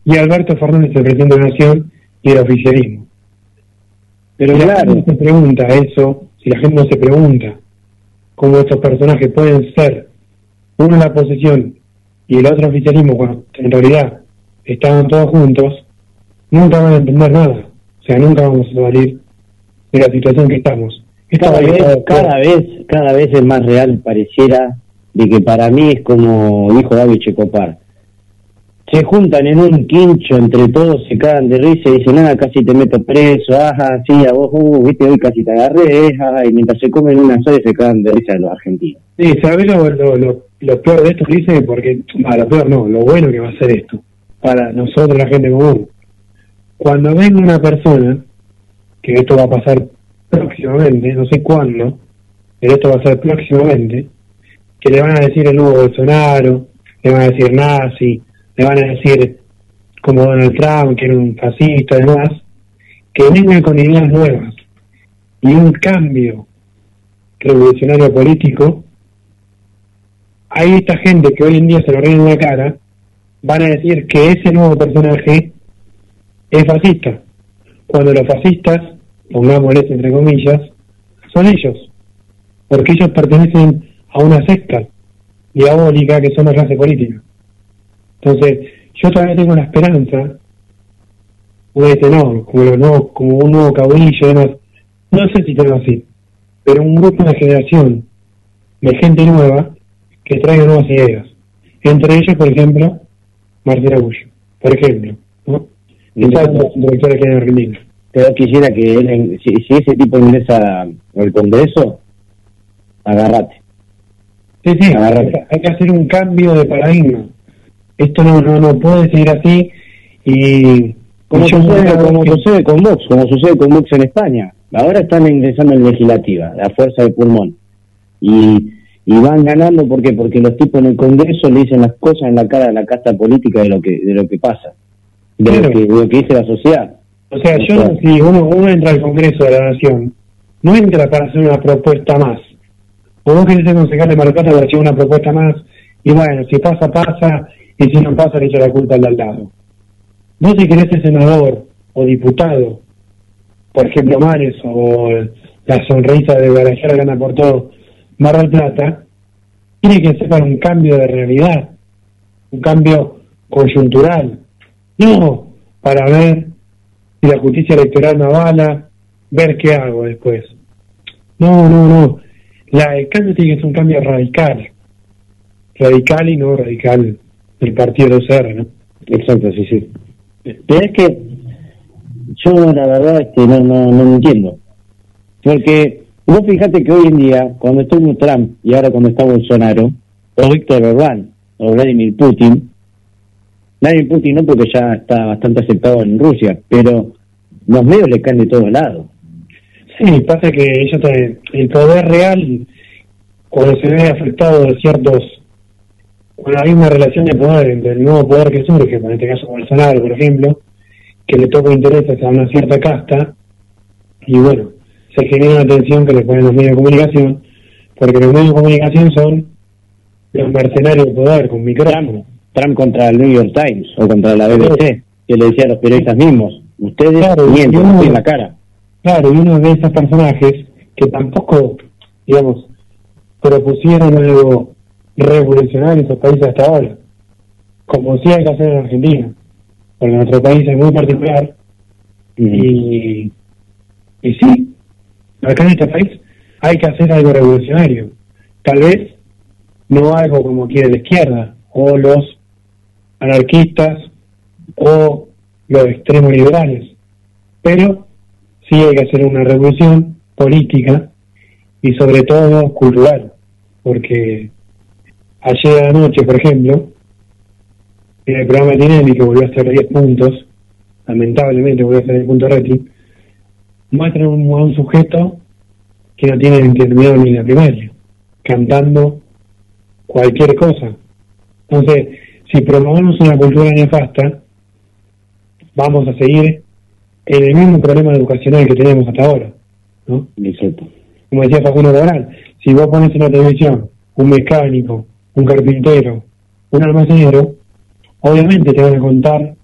y Alberto Fernández el presidente de la nación y el oficialismo. Pero si la gente se pregunta eso, si la gente no se pregunta cómo estos personajes pueden ser uno en la oposición y el otro oficialismo, cuando en realidad estaban todos juntos, nunca van a entender nada. O sea, nunca vamos a salir de la situación que estamos. Cada vez, cada vez, cada vez es más real, pareciera, de que para mí es como dijo David Checopar. Se juntan en un quincho entre todos, se cagan de risa y dicen, nada, casi te meto preso, ajá, sí, a vos, uh, viste, hoy casi te agarré, ajá, y mientras se comen una sola se cagan de risa los argentinos. Sí, ¿sabes lo, lo, lo, lo peor de esto, dice? Porque, ah, lo peor no, lo bueno que va a ser esto, para nosotros, la gente común. Cuando venga una persona, que esto va a pasar próximamente, no sé cuándo, pero esto va a ser próximamente, que le van a decir el nuevo Bolsonaro, le van a decir nazi, le van a decir como Donald Trump, que era un fascista, además, que vengan con ideas nuevas y un cambio revolucionario político, hay esta gente que hoy en día se lo ríen en la cara, van a decir que ese nuevo personaje es fascista, cuando los fascistas, pongámosles entre comillas, son ellos, porque ellos pertenecen a una secta diabólica que son la clase política. Entonces, yo todavía tengo la esperanza, uno dice no, como, nuevos- como un nuevo caudillo y demás, no sé si tengo así, pero un grupo de generación de gente nueva que traiga nuevas ideas. Entre ellos, por ejemplo, Marcela Bullo, por ejemplo, ¿no? Directora general de Argentina. Quisiera que él, si, si ese tipo ingresa al Congreso, agárrate. Sí, sí, hay que- hay que hacer un cambio de paradigma. Esto no, no, no puede seguir así y... Como y sucede, como sucede con Vox, como sucede con Vox en España. Ahora están ingresando en legislativa, a fuerza de pulmón. Y, y van ganando, ¿por qué? Porque los tipos en el Congreso le dicen las cosas en la cara a la casta política de lo que de lo que pasa, de, lo, que, de lo que dice la sociedad. O sea, yo, si uno, uno entra al Congreso de la Nación, no entra para hacer una propuesta más. O vos querés ser concejal de Mar Plata para hacer una propuesta más, y bueno, si pasa, pasa, y si no pasa, le echa la culpa al de al lado. Vos si querés ser senador o diputado, por ejemplo, Mares o la sonrisa de Barajar gana por todo, Mar Plata, tiene que ser para un cambio de realidad, un cambio coyuntural, no para ver si la justicia electoral me avala, ver qué hago después. No, no, no. La, el cambio tiene que ser un cambio radical. Radical y no radical del partido de UCR, ¿no? Exacto, sí, sí. Pero es que yo la verdad es que no, no, no lo entiendo. Porque vos fíjate que hoy en día, cuando estuvo Trump y ahora cuando está Bolsonaro, o Víctor Orbán, o Vladimir Putin, Vladimir Putin no porque ya está bastante aceptado en Rusia, pero los medios le caen de todos lados. Sí, pasa que ellos el poder real, cuando se ve afectado de ciertos, cuando hay una relación de poder entre el nuevo poder que surge, en este caso Bolsonaro, por ejemplo, que le toca intereses a una cierta casta, y bueno, se genera una tensión que le ponen los medios de comunicación, porque los medios de comunicación son los mercenarios de poder, con micrófono. Trump contra el New York Times o contra la BBC, que le decía a los periodistas mismos, ustedes Claro, mienten, uno- en la cara. Claro, y uno de esos personajes que tampoco, digamos, propusieron algo revolucionario en esos países hasta ahora, como sí hay que hacer en Argentina, porque nuestro país es muy particular, y, y sí, acá en este país hay que hacer algo revolucionario, tal vez no algo como quiere la izquierda, o los anarquistas, o los extremos liberales, pero sí hay que hacer una revolución política y sobre todo cultural, porque ayer a la noche, por ejemplo, en el programa Tinelli, que volvió a hacer 10 puntos, lamentablemente volvió a hacer 10 puntos rating, muestran un, a un sujeto que no tiene terminado ni la primaria, cantando cualquier cosa. Entonces, si promovemos una cultura nefasta, vamos a seguir en el mismo problema educacional que tenemos hasta ahora, ¿no? Exacto. Como decía Facundo Cabral, si vos pones en la televisión un mecánico, un carpintero, un almacenero, obviamente te van a contar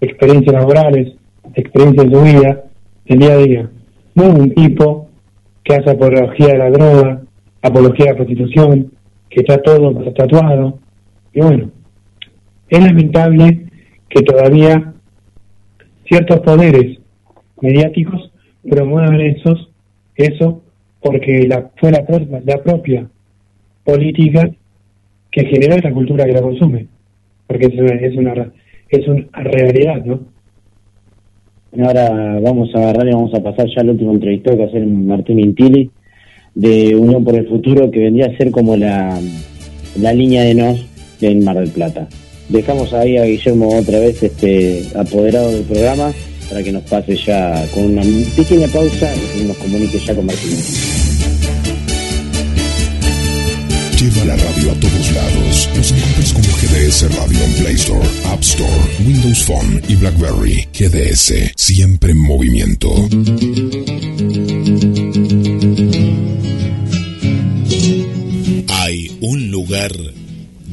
experiencias laborales, experiencias de su vida, del día a día. No un tipo que hace apología de la droga, apología de la prostitución, que está todo tatuado. Y bueno, es lamentable que todavía ciertos poderes mediáticos promuevan esos, eso porque la, fue la, la propia política que generó esta cultura que la consume. Porque es una, es una, es una realidad, ¿no? Ahora vamos a agarrar y vamos a pasar ya al último entrevistado que va a ser Martín Intili de Unión por el Futuro, que vendría a ser como la, la línea de nos en Mar del Plata. Dejamos ahí a Guillermo otra vez este apoderado del programa para que nos pase ya con una pequeña pausa y nos comunique ya con Martín. Lleva la radio a todos lados. Nos encuentras como GDS Radio en Play Store, App Store, Windows Phone y BlackBerry. GDS, siempre en movimiento.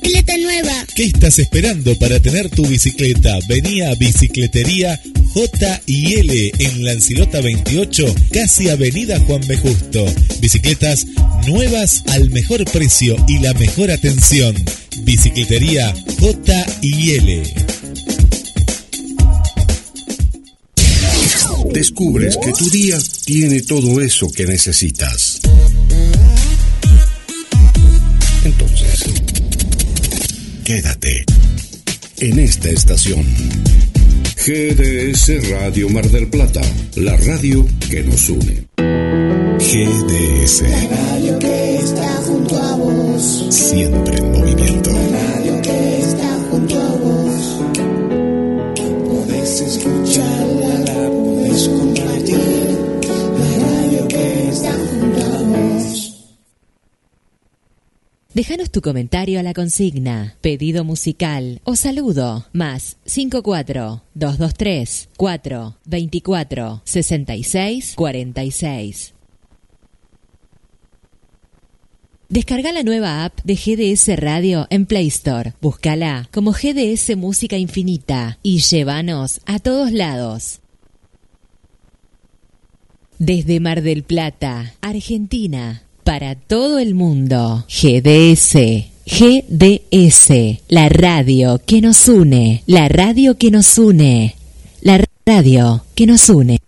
Bicicleta nueva. ¿Qué estás esperando para tener tu bicicleta? Vení a Bicicletería J y L en Lancilota 28, casi Avenida Juan B. Justo. Bicicletas nuevas al mejor precio y la mejor atención. Bicicletería J y L. Descubres que tu día tiene todo eso que necesitas. Quédate en esta estación. GDS Radio Mar del Plata, la radio que nos une. GDS, Radio que está junto a vos. siempre Tu comentario a la consigna, pedido musical o saludo, más 54 223 4 24 66 46. Descarga la nueva app de GDS Radio en Play Store. Búscala como GDS Música Infinita y llévanos a todos lados. Desde Mar del Plata, Argentina, para todo el mundo. GDS. GDS. La radio que nos une. La radio que nos une. La radio que nos une.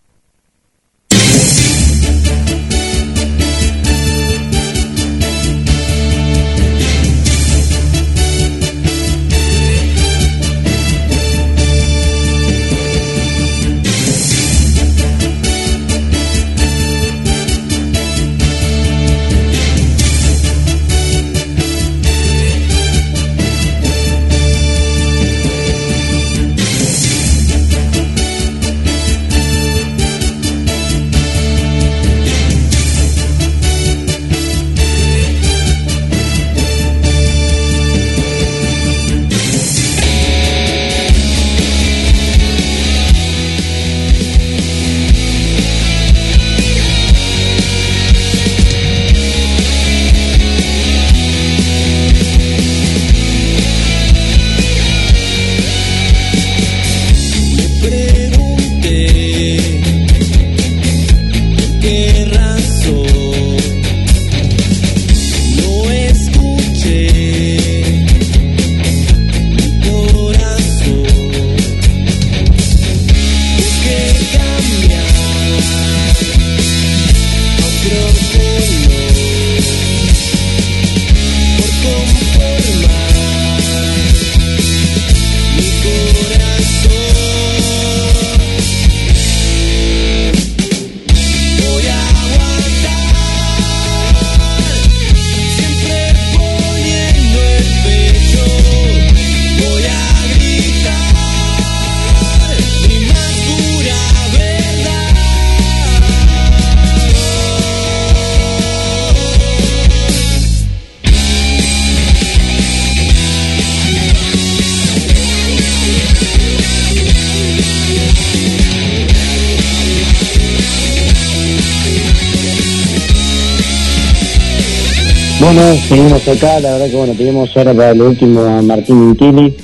Acá, la verdad que bueno, tenemos ahora para lo último a Martín Intili,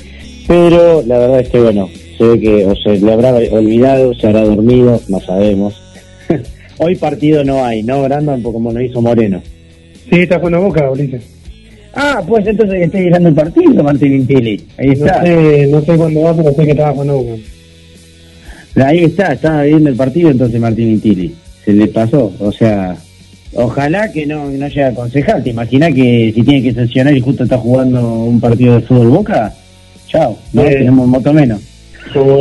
pero la verdad es que bueno, se ve que o se le habrá olvidado, se habrá dormido, no sabemos. [laughs] Hoy partido no hay, ¿no, Brandon? Como lo hizo Moreno. Sí, está jugando Boca, Ulises. Ah, pues entonces está llegando el partido, Martín Intili. Ahí No está. sé, no sé cuándo va, pero sé que estaba jugando Boca. Ahí está, estaba viendo el partido entonces Martín Intili. Se le pasó, o sea, ojalá que no, no llegue a concejal. ¿Te imaginas que si tiene que sancionar y justo está jugando un partido de fútbol Boca? Chao, no Eh. tenemos un menos. Como,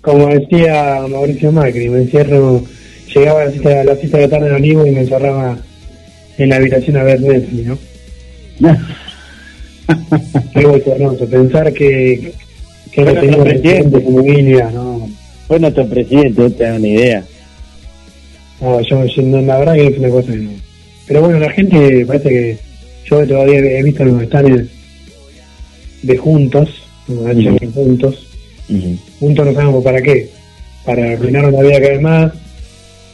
como decía Mauricio Macri, me encierro llegaba a las 7 a las siete de la tarde en Olivo y me encerraba en la habitación a ver Netflix, ¿no? [laughs] Algo bochornoso, pensar que, que no no, presidente. línea, ¿no? Fue nuestro presidente, no te da una idea. No, yo, yo no, la verdad que es una cosa que no. Pero bueno, la gente parece que yo todavía he visto los estanes de juntos, como han dicho, juntos. Juntos no sabemos para qué. Para arruinarnos la vida cada vez más,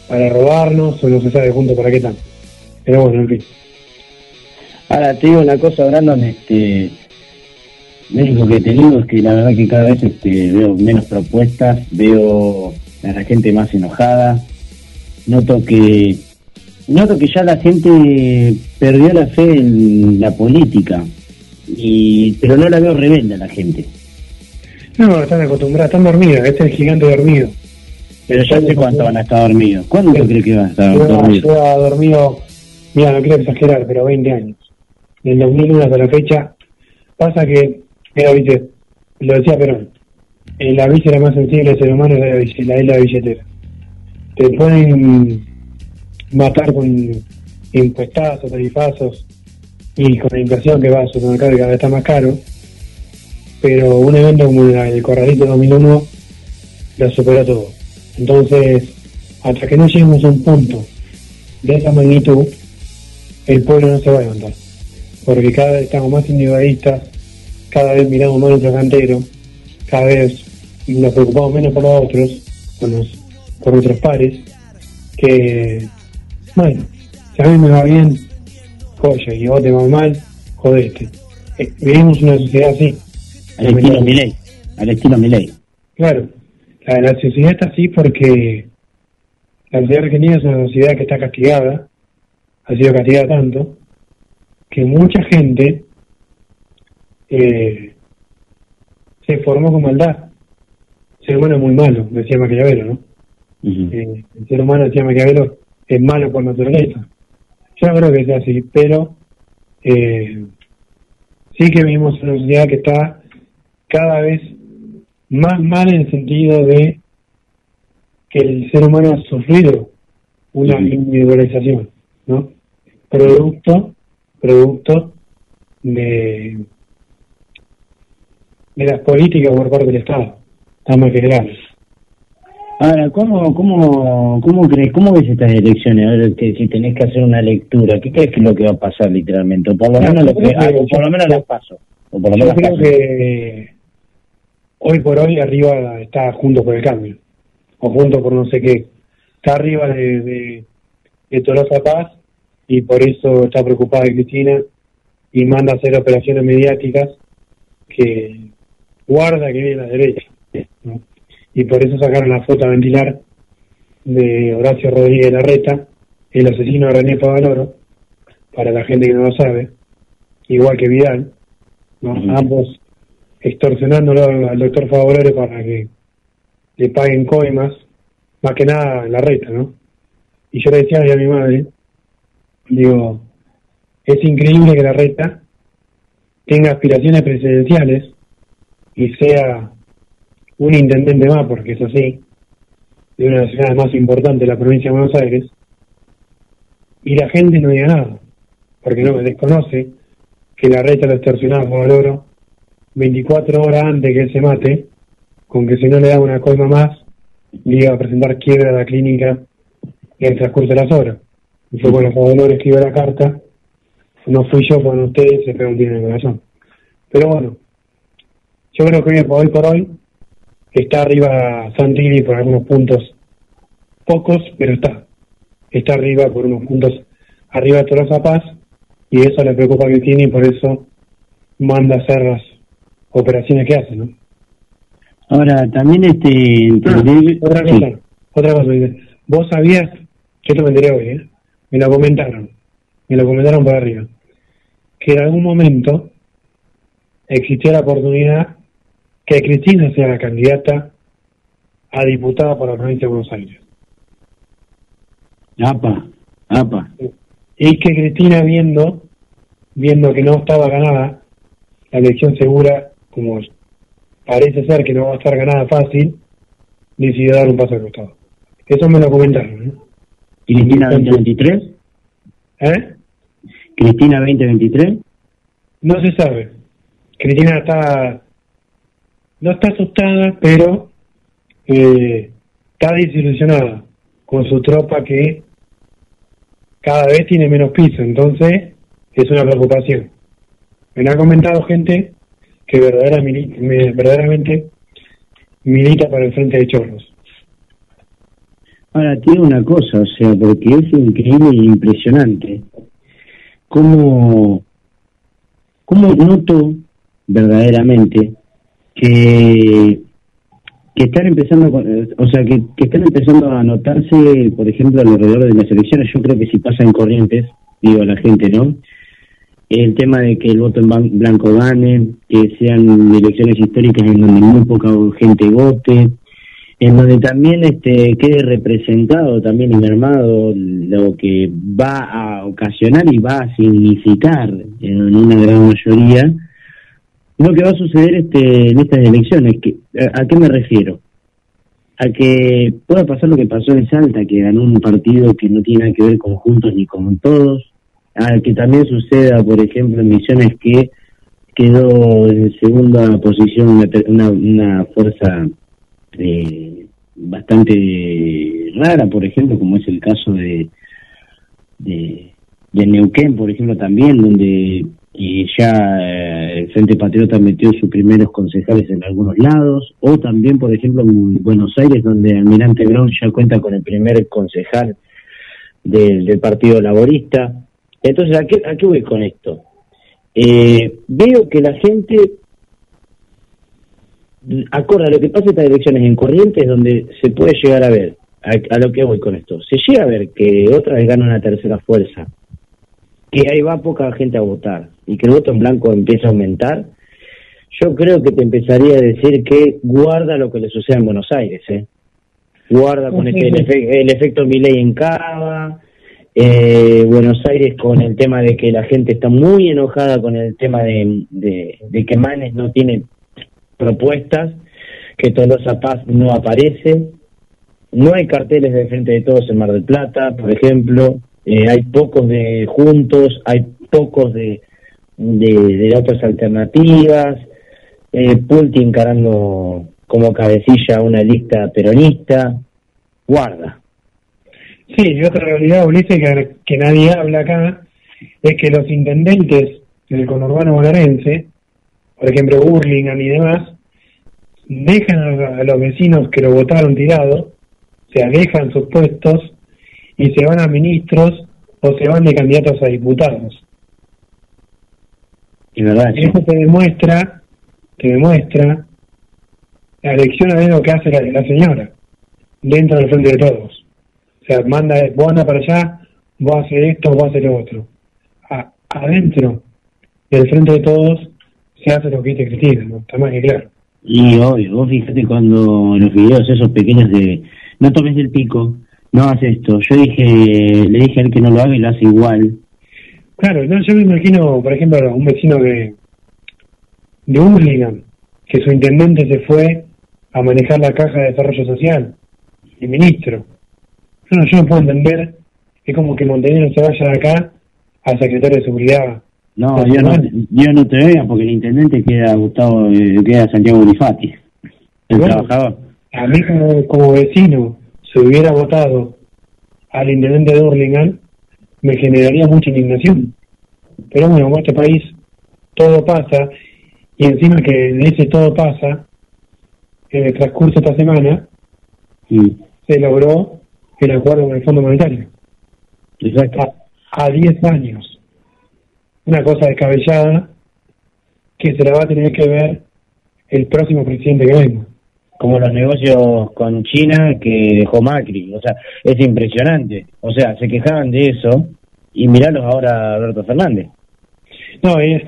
para robarnos, o no se sabe juntos para qué tanto. Pero bueno, en fin. Ahora te digo una cosa, Brandon, este, lo que te digo es que la verdad que cada vez este, veo menos propuestas, veo a la gente más enojada, noto que noto que ya la gente perdió la fe en la política, y pero no la veo rebelde a la gente. No, están acostumbrados, están dormidos, este es el gigante dormido. Pero ya sé cuánto van a estar dormidos. ¿Cuándo tú crees que van a estar dormidos? lleva dormido, mira, no quiero exagerar, pero 20 años. Del 2001 hasta la fecha, pasa que, viste, lo decía Perón, la víscera más sensible del ser humano es la, la, es la billetera. Te pueden matar con impuestazos, tarifazos y con la inflación que va al supermercado y cada vez está más caro, pero un evento como el Corralito 2001 lo supera todo. Entonces, hasta que no lleguemos a un punto de esa magnitud, el pueblo no se va a levantar. Porque cada vez estamos más individualistas, cada vez miramos más nuestro cantero, cada vez nos preocupamos menos por los otros, los- por nuestros pares, que, bueno, si a mí me va bien, joya, y vos te va mal, jodeste. Eh, vivimos una sociedad así. Al estilo Milei, al estilo Milei. Claro, la, la sociedad está así porque la sociedad argentina es una sociedad que está castigada, ha sido castigada tanto, que mucha gente eh, se formó con maldad. El ser humano es muy malo, decía Maquiavelo, ¿no? Eh, el ser humano, decía Maquiavelo, es malo por naturaleza. Yo no creo que sea así, pero eh, sí que vivimos en una sociedad que está cada vez más mal en el sentido de que el ser humano ha sufrido una individualización, ¿no? Producto, producto de, de las políticas por parte del Estado, está más que grave. Ahora, ¿cómo, cómo, cómo crees, cómo ves estas elecciones? A ver, que, si tenés que hacer una lectura, ¿qué crees que es lo que va a pasar literalmente? O por lo No, menos, lo que, ah, por lo menos las paso. O por lo Yo creo paso. que hoy por hoy arriba está Juntos por el Cambio, o Juntos por no sé qué. Está arriba de, de, de Tolosa Paz y por eso está preocupada Cristina y manda a hacer operaciones mediáticas que guarda que viene la derecha. Y por eso sacaron la foto a ventilar de Horacio Rodríguez Larreta, el asesino de René Pavaloro, para la gente que no lo sabe, igual que Vidal, ¿no? ambos extorsionándolo al, doctor Favorero para que le paguen coimas, más que nada la reta, ¿no? Y yo le decía a mi madre, digo, es increíble que la reta tenga aspiraciones presidenciales y sea un intendente más, porque es así, de una de las ciudades más importantes de la provincia de Buenos Aires, y la gente no diga nada, porque no desconoce que la reta lo extorsionaba por oro 24 horas antes que él se mate, con que si no le da una coima más, le iba a presentar quiebra a la clínica en el transcurso de las horas. Y fue cuando Favaloro escribió la carta, no fui yo, cuando ustedes se pegó en el corazón. Pero bueno, yo creo que hoy, por hoy está arriba Santilli por algunos puntos, pocos, pero está. Está arriba por unos puntos, arriba de Tolosa Paz, y eso le preocupa a Cristina y por eso manda a hacer las operaciones que hace, ¿no? Ahora, también este... entendí- Otra sí. cosa, otra cosa, vos sabías, yo te lo enteré hoy, ¿eh? me lo comentaron, me lo comentaron por arriba, que en algún momento existió la oportunidad que Cristina sea la candidata a diputada por la provincia de Buenos Aires. Apa, apa. Y que Cristina viendo, viendo que no estaba ganada la elección segura, como parece ser que no va a estar ganada fácil, decidió dar un paso al costado. Eso me lo comentaron, ¿no? Cristina 2023. ¿Eh? Cristina 2023. No se sabe. Cristina está. No está asustada, pero eh, está desilusionada con su tropa que cada vez tiene menos piso. Entonces, es una preocupación. Me ha comentado gente que verdadera mili- me- verdaderamente milita para el frente de Chorros. Ahora, tiene una cosa, o sea, porque es increíble e impresionante cómo, cómo noto verdaderamente que, están empezando, eh, o sea, que, están empezando a notarse, por ejemplo, alrededor de las elecciones, yo creo que si pasa en Corrientes, digo a la gente, ¿no? El tema de que el voto en blanco gane, que sean elecciones históricas en donde muy poca gente vote, en donde también este quede representado también y mermado lo que va a ocasionar y va a significar en una gran mayoría lo que va a suceder este en estas elecciones que a, qué me refiero a que pueda pasar lo que pasó en Salta que ganó un partido que no tiene nada que ver con juntos ni con todos a que también suceda por ejemplo en Misiones que quedó en segunda posición una, una, una fuerza eh, bastante rara, por ejemplo, como es el caso de, de Neuquén, por ejemplo, también, donde eh, ya eh, el Frente Patriota metió sus primeros concejales en algunos lados, o también, por ejemplo, en Buenos Aires, donde Almirante Brown ya cuenta con el primer concejal del, Partido Laborista. Entonces, ¿a qué, a qué voy con esto? Eh, veo que la gente acorde a lo que pasa estas elecciones en Corrientes, donde se puede llegar a ver, a, a lo que voy con esto, se llega a ver que otra vez gana una tercera fuerza, que ahí va poca gente a votar y que el voto en blanco empieza a aumentar, yo creo que te empezaría a decir que guarda lo que le sucede en Buenos Aires, ¿eh? Guarda con este, el, efe- el efecto Milei en Cava, eh, Buenos Aires con el tema de que la gente está muy enojada con el tema de, de, de que Manes no tiene propuestas, que Tolosa Paz no aparece, no hay carteles de frente de todos en Mar del Plata, por ejemplo, eh, hay pocos de juntos, hay pocos de, de, otras alternativas, eh, Pulti encarando como cabecilla una lista peronista, guarda. Sí, y otra realidad, Ulises, que, nadie habla acá, es que los intendentes del conurbano bonaerense, por ejemplo Burlingame y demás, dejan a, a los vecinos que lo votaron tirado, se alejan sus puestos y se van a ministros o se van de candidatos a diputados. Y verdad, eso te demuestra, te demuestra la elección de lo que hace la, la señora dentro del frente de todos. O sea, manda, vos anda para allá, vos haces esto, vos haces lo otro. A- adentro del frente de todos se hace lo que dice Cristina, ¿no? Está más que claro. Y obvio, vos fíjate cuando los videos esos pequeños de no tomes el pico, no hagas esto. Yo dije, le dije a él que no lo haga y lo hace igual. Claro, no, yo me imagino, por ejemplo, un vecino de, de Hurlingham, que su intendente se fue a manejar la caja de desarrollo social, el ministro. No, yo no puedo entender, es como que Montenegro se vaya de acá al secretario de seguridad. No, yo no, yo no te vea porque el intendente queda Gustavo, eh, queda Santiago Bonifati, el Bueno. trabajador. A mí como, como vecino, si hubiera votado al intendente de Hurlingham, me generaría mucha indignación. Pero bueno, en este país todo pasa, y encima que de ese todo pasa, en el transcurso de esta semana, se logró el acuerdo con el Fondo Monetario. Exacto. A 10 años. Una cosa descabellada que se la va a tener que ver el próximo presidente que venga. Como los negocios con China que dejó Macri. O sea, es impresionante. O sea, se quejaban de eso y miralos ahora a Alberto Fernández. No, es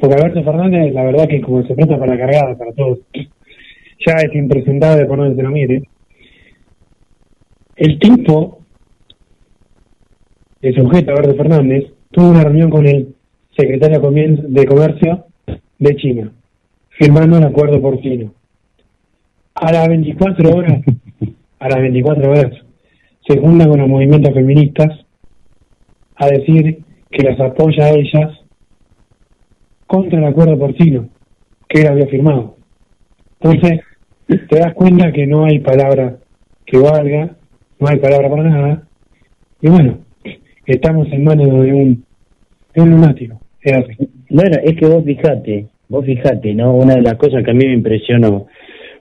porque Alberto Fernández, la verdad que como se presta para cargada para todos, ya es impresentable por donde se lo mire. El tipo, el sujeto Alberto Fernández, tuvo una reunión con el secretario de Comercio de China, firmando un acuerdo porcino. A las 24 horas, a las 24 horas, se junta con los movimientos feministas a decir que las apoya a ellas contra el acuerdo porcino que él había firmado. Entonces, te das cuenta que no hay palabra que valga, no hay palabra para nada, y bueno, estamos en manos de un, de un lunático. Es así. Bueno, es que vos fijate, vos fijate, ¿no? Una de las cosas que a mí me impresionó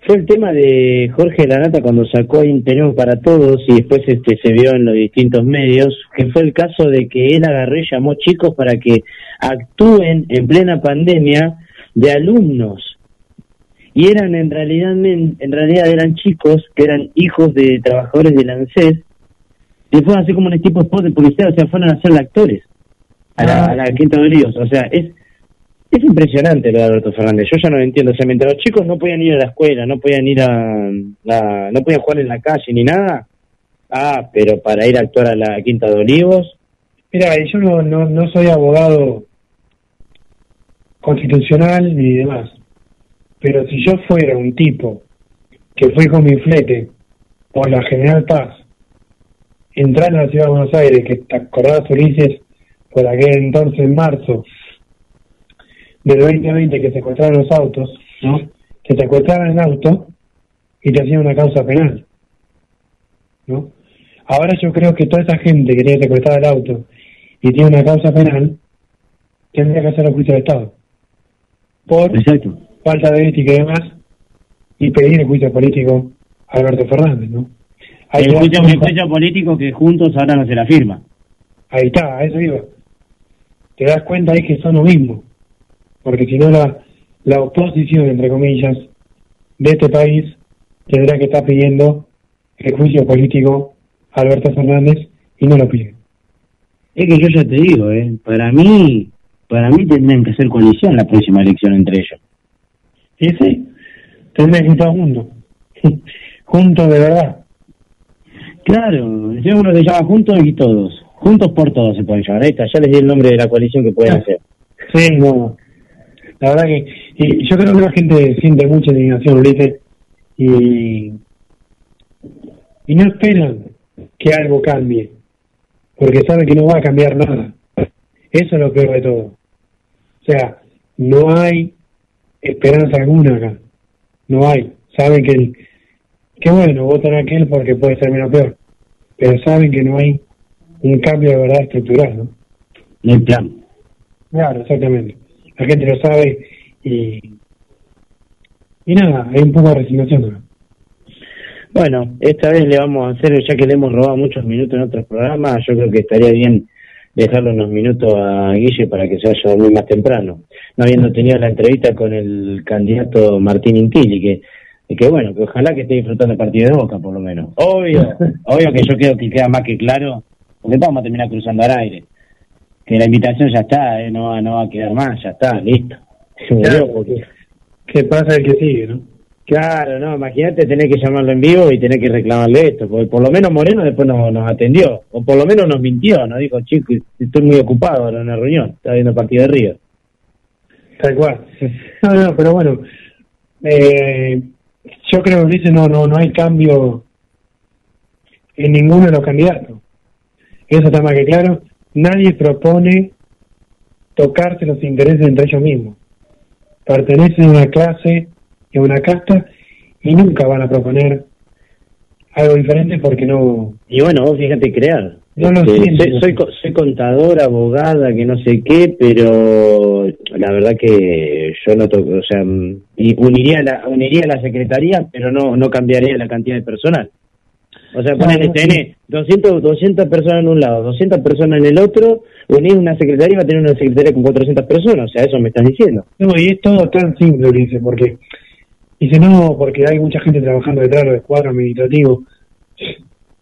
fue el tema de Jorge Lanata cuando sacó Tenemos para Todos y después este se vio en los distintos medios, que fue el caso de que él agarró y llamó chicos para que actúen en plena pandemia de alumnos. Y eran en realidad, en realidad eran chicos que eran hijos de trabajadores del ANSES y fueron así como un tipo de spot de publicidad, o sea, fueron a ser actores a la, a la Quinta de Olivos. O sea, es es impresionante lo de Alberto Fernández. Yo ya no lo entiendo. O sea, mientras los chicos no podían ir a la escuela, no podían ir a, a- no podían jugar en la calle ni nada. Ah, pero para ir a actuar a la Quinta de Olivos, Mira, yo no, no, no soy abogado constitucional ni demás, pero si yo fuera un tipo que fui con mi flete por la General Paz, entrar a la ciudad de Buenos Aires, que te acordás, Ulises, por aquel entonces, en marzo del 2020, que secuestraron los autos, ¿no? Que secuestraron el auto y te hacían una causa penal, ¿no? Ahora yo creo que toda esa gente que tiene secuestrado el auto y tiene una causa penal, tendría que hacer el juicio de Estado. Por falta de ética y demás, y pedir el juicio político a Alberto Fernández, ¿no? Ahí el te juicio, el juicio político que juntos ahora no se la firma. Ahí está, a eso iba. Te das cuenta ahí que son lo mismo. Porque si no, la, la oposición, entre comillas, de este país tendrá que estar pidiendo el juicio político a Alberto Fernández y no lo pide. Es que yo ya te digo, eh, para mí, para mí tendrían que hacer coalición la próxima elección entre ellos. Y sí, tendrán que estar juntos. [laughs] juntos de verdad. Claro, si uno se llama Juntos y Todos. Juntos por Todos se pueden llamar. Ahí está, ya les di el nombre de la coalición que pueden [laughs] hacer. Sí, no. La verdad que y yo creo que la gente siente mucha indignación, Ulises, y, y no esperan que algo cambie, porque saben que no va a cambiar nada. Eso es lo peor de todo. O sea, no hay esperanza alguna acá. No hay. Saben que, el- que bueno, votan a aquel porque puede ser menos peor, pero saben que no hay un cambio de verdad estructural, ¿no? El plan. Claro, exactamente. La gente lo sabe y. Y nada, hay un poco de resignación. ¿no? Bueno, esta vez le vamos a hacer, ya que le hemos robado muchos minutos en otros programas, yo creo que estaría bien dejarle unos minutos a Guille para que se vaya a dormir más temprano. No habiendo tenido la entrevista con el candidato Martín Intilli, que, y que bueno, que ojalá que esté disfrutando el partido de Boca, por lo menos. Obvio, [laughs] obvio que yo creo que queda más que claro, porque vamos a terminar cruzando al aire. Que la invitación ya está, eh, no, va, no va a quedar más, ya está, listo. ¿Qué pasa el que sigue, no? Claro, no, imagínate tener que llamarlo en vivo y tener que reclamarle esto, porque por lo menos Moreno después nos, nos atendió, o por lo menos nos mintió, nos dijo, chico, estoy muy ocupado ahora en una reunión, estaba viendo partido de Río. Tal cual. No, no, pero bueno, eh, yo creo que no, no, no hay cambio en ninguno de los candidatos. Eso está más que claro. Nadie propone tocarse los intereses entre ellos mismos. Pertenecen a una clase y a una casta y nunca van a proponer algo diferente porque no... Y bueno, vos fíjate crear. No lo Este, siento. soy, soy, co- soy contadora, abogada, que no sé qué, pero la verdad que yo no toco, o sea, mm, uniría la, uniría la secretaría, pero no, no cambiaría la cantidad de personal. O sea, ponele, no, tenés 200, 200 personas en un lado, 200 personas en el otro, unís una secretaría y va a tener una secretaría con 400 personas, o sea, eso me estás diciendo. No, y es todo tan simple, Ulises, porque dice no, porque hay mucha gente trabajando detrás de los cuadros administrativos.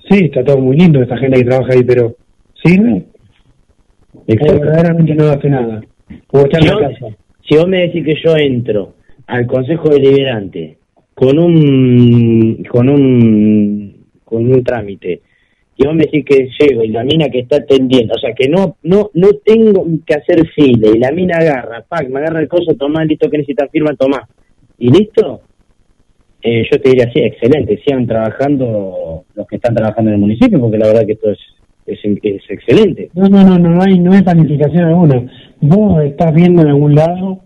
Sí, está todo muy lindo esa gente que trabaja ahí, pero ¿sirve? O verdaderamente no hace nada. O está en Si la vos, casa. si vos me decís que yo entro al Consejo Deliberante con un con un con un trámite y vos me decís que llego y la mina que está atendiendo, o sea que no no no tengo que hacer fila y la mina agarra, pac, me agarra el coso, tomá, listo que necesitas firma, tomá. ¿Y listo? eh, yo te diría así, excelente, sigan trabajando los que están trabajando en el municipio, porque la verdad que esto es, es, es excelente. No, no, no, no, no hay, no hay planificación alguna. ¿Vos estás viendo en algún lado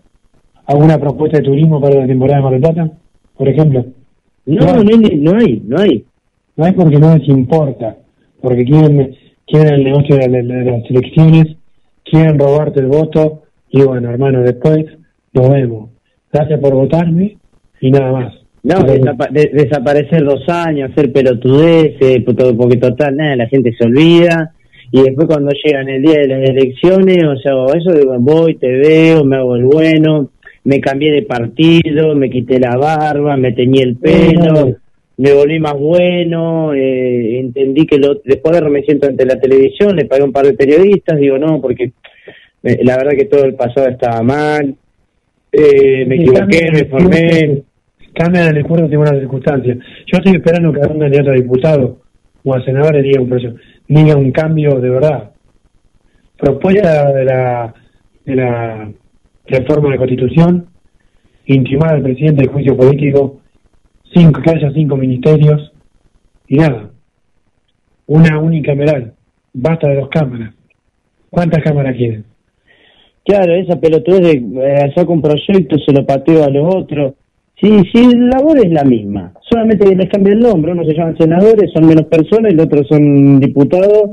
alguna propuesta de turismo para la temporada de Mar del Plata, por ejemplo? No, no, hay, no hay, no hay. No hay porque no les importa, porque quieren, quieren el negocio de, de- de las elecciones, quieren robarte el voto, y bueno, hermano, después nos vemos. Gracias por votarme y nada más. No, desapa- de- desaparecer dos años, hacer pelotudeces, porque total, nada, la gente se olvida. Y después cuando llegan el día de las elecciones, o sea, eso digo, voy, te veo, me hago el bueno, me cambié de partido, me quité la barba, me teñí el pelo, me volví más bueno, eh, entendí que lo, después de me siento ante la televisión, le pagué un par de periodistas, digo no, porque eh, la verdad que todo el pasado estaba mal, eh, me equivoqué, me formé. Cambian el discurso según las circunstancias. Yo estoy esperando que algún candidato a diputado o a senador diga un, proyecto- diga un cambio de verdad. Propuesta de la, de la reforma de la Constitución, intimar al presidente del juicio político, cinco, que haya cinco ministerios y nada. Una unicameral. Basta de dos cámaras. ¿Cuántas cámaras quieren? Claro, esa pelotudez de eh, saco un proyecto, se lo pateo a los otros. Sí, sí, la labor es la misma. Solamente les cambia el nombre. Uno se llaman senadores, son menos personas, el otro son diputados,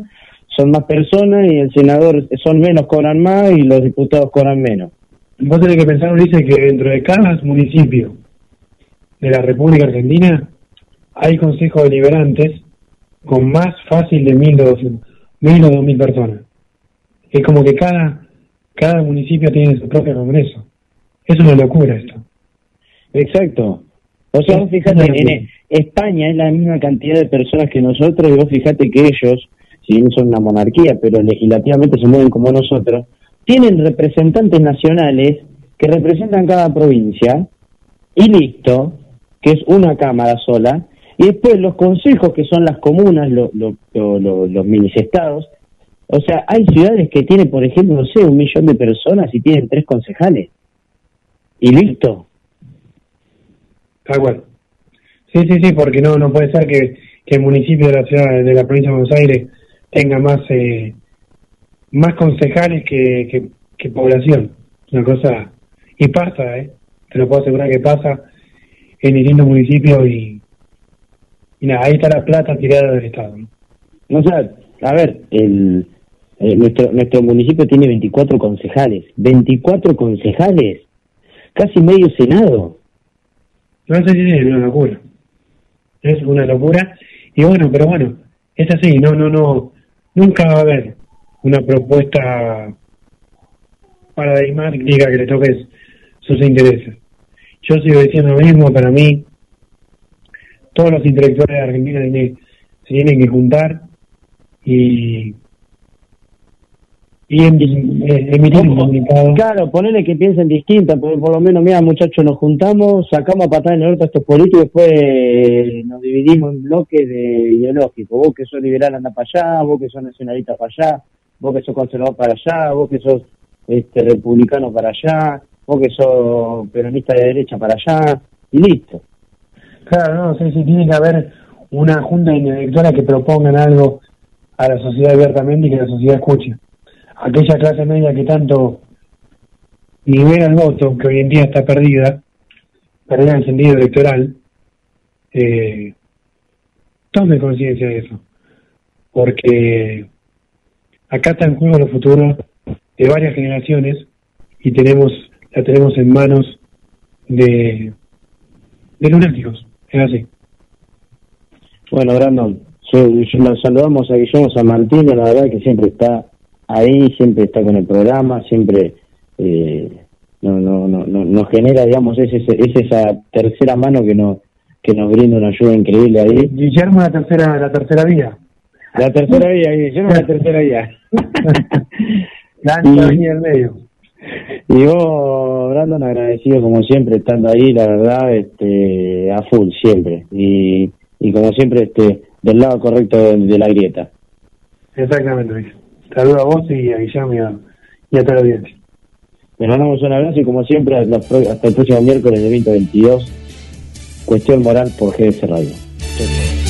son más personas, y el senador son menos, cobran más, y los diputados cobran menos. Vos tenés que pensar, Ulises, que dentro de cada municipio de la República Argentina hay consejos deliberantes con más fácil de mil o dos mil o dos mil personas. Es como que cada cada municipio tiene su propio congreso. Es una locura esto. Exacto. O sea, vos fíjate, en España es la misma cantidad de personas que nosotros, y vos fíjate que ellos, si bien son una monarquía, pero legislativamente se mueven como nosotros, tienen representantes nacionales que representan cada provincia, y listo, que es una cámara sola, y después los consejos, que son las comunas, lo- lo- lo- lo- los minisestados, o sea, hay ciudades que tienen, por ejemplo, no sé, un millón de personas y tienen tres concejales. Y listo. Tal cual. Sí, sí, sí, porque no no puede ser que, que el municipio de la ciudad de la provincia de Buenos Aires tenga más eh, más concejales que, que, que población. Una cosa y pasa, eh. Te lo puedo asegurar que pasa en distintos municipios y y nada, ahí está la plata tirada del Estado. ¿no? O sea, a ver, el, eh, nuestro nuestro municipio tiene 24 concejales. 24 concejales. Casi medio senado. No sé si es una locura. Es una locura. Y bueno, pero bueno, es así, no, no, no. Nunca va a haber una propuesta para Deimar que diga que le toques sus intereses. Yo sigo diciendo lo mismo, para mí, todos los intelectuales de Argentina tienen- se tienen que juntar y, y em- eh, emitir un comunicado. Claro, ponele que piensen distinta, porque por lo menos, mira, muchachos, nos juntamos, sacamos a patar en el orto a estos políticos y después eh, nos dividimos en bloques de ideológicos. Vos que sos liberal anda para allá, vos que sos nacionalista para allá, vos que sos conservador para allá, vos que sos este, republicano para allá, vos que sos peronista de derecha para allá, y listo. Claro, no, sí, sí, tiene que haber una junta de intelectuales que propongan algo a la sociedad abiertamente y que la sociedad escuche. Aquella clase media que tanto libera el voto, que hoy en día está perdida, perdida en el sentido electoral, eh, tome conciencia de eso. Porque acá está en juego el futuro de varias generaciones y tenemos la tenemos en manos de, de lunáticos. Es así. Bueno, Brandon, nos saludamos a Guillermo San Martín, la verdad que siempre está ahí, siempre está con el programa, siempre eh, no, no, no, no- nos genera, digamos, es, ese- es esa tercera mano que nos, que nos brinda una ayuda increíble ahí. Guillermo la tercera, la tercera vía. La tercera vía, Guillermo la tercera vía. [laughs] La ancha vía del medio. Y vos, Brandon, agradecido como siempre estando ahí, la verdad, este, a full siempre. Y, y como siempre, este, del lado correcto de, de la grieta. Exactamente, Luis. Saludo a vos y a Guillermo y a, y a toda la audiencia. Les mandamos un abrazo y como siempre hasta, hasta el próximo miércoles de 2022 Cuestión Moral por GDS Radio.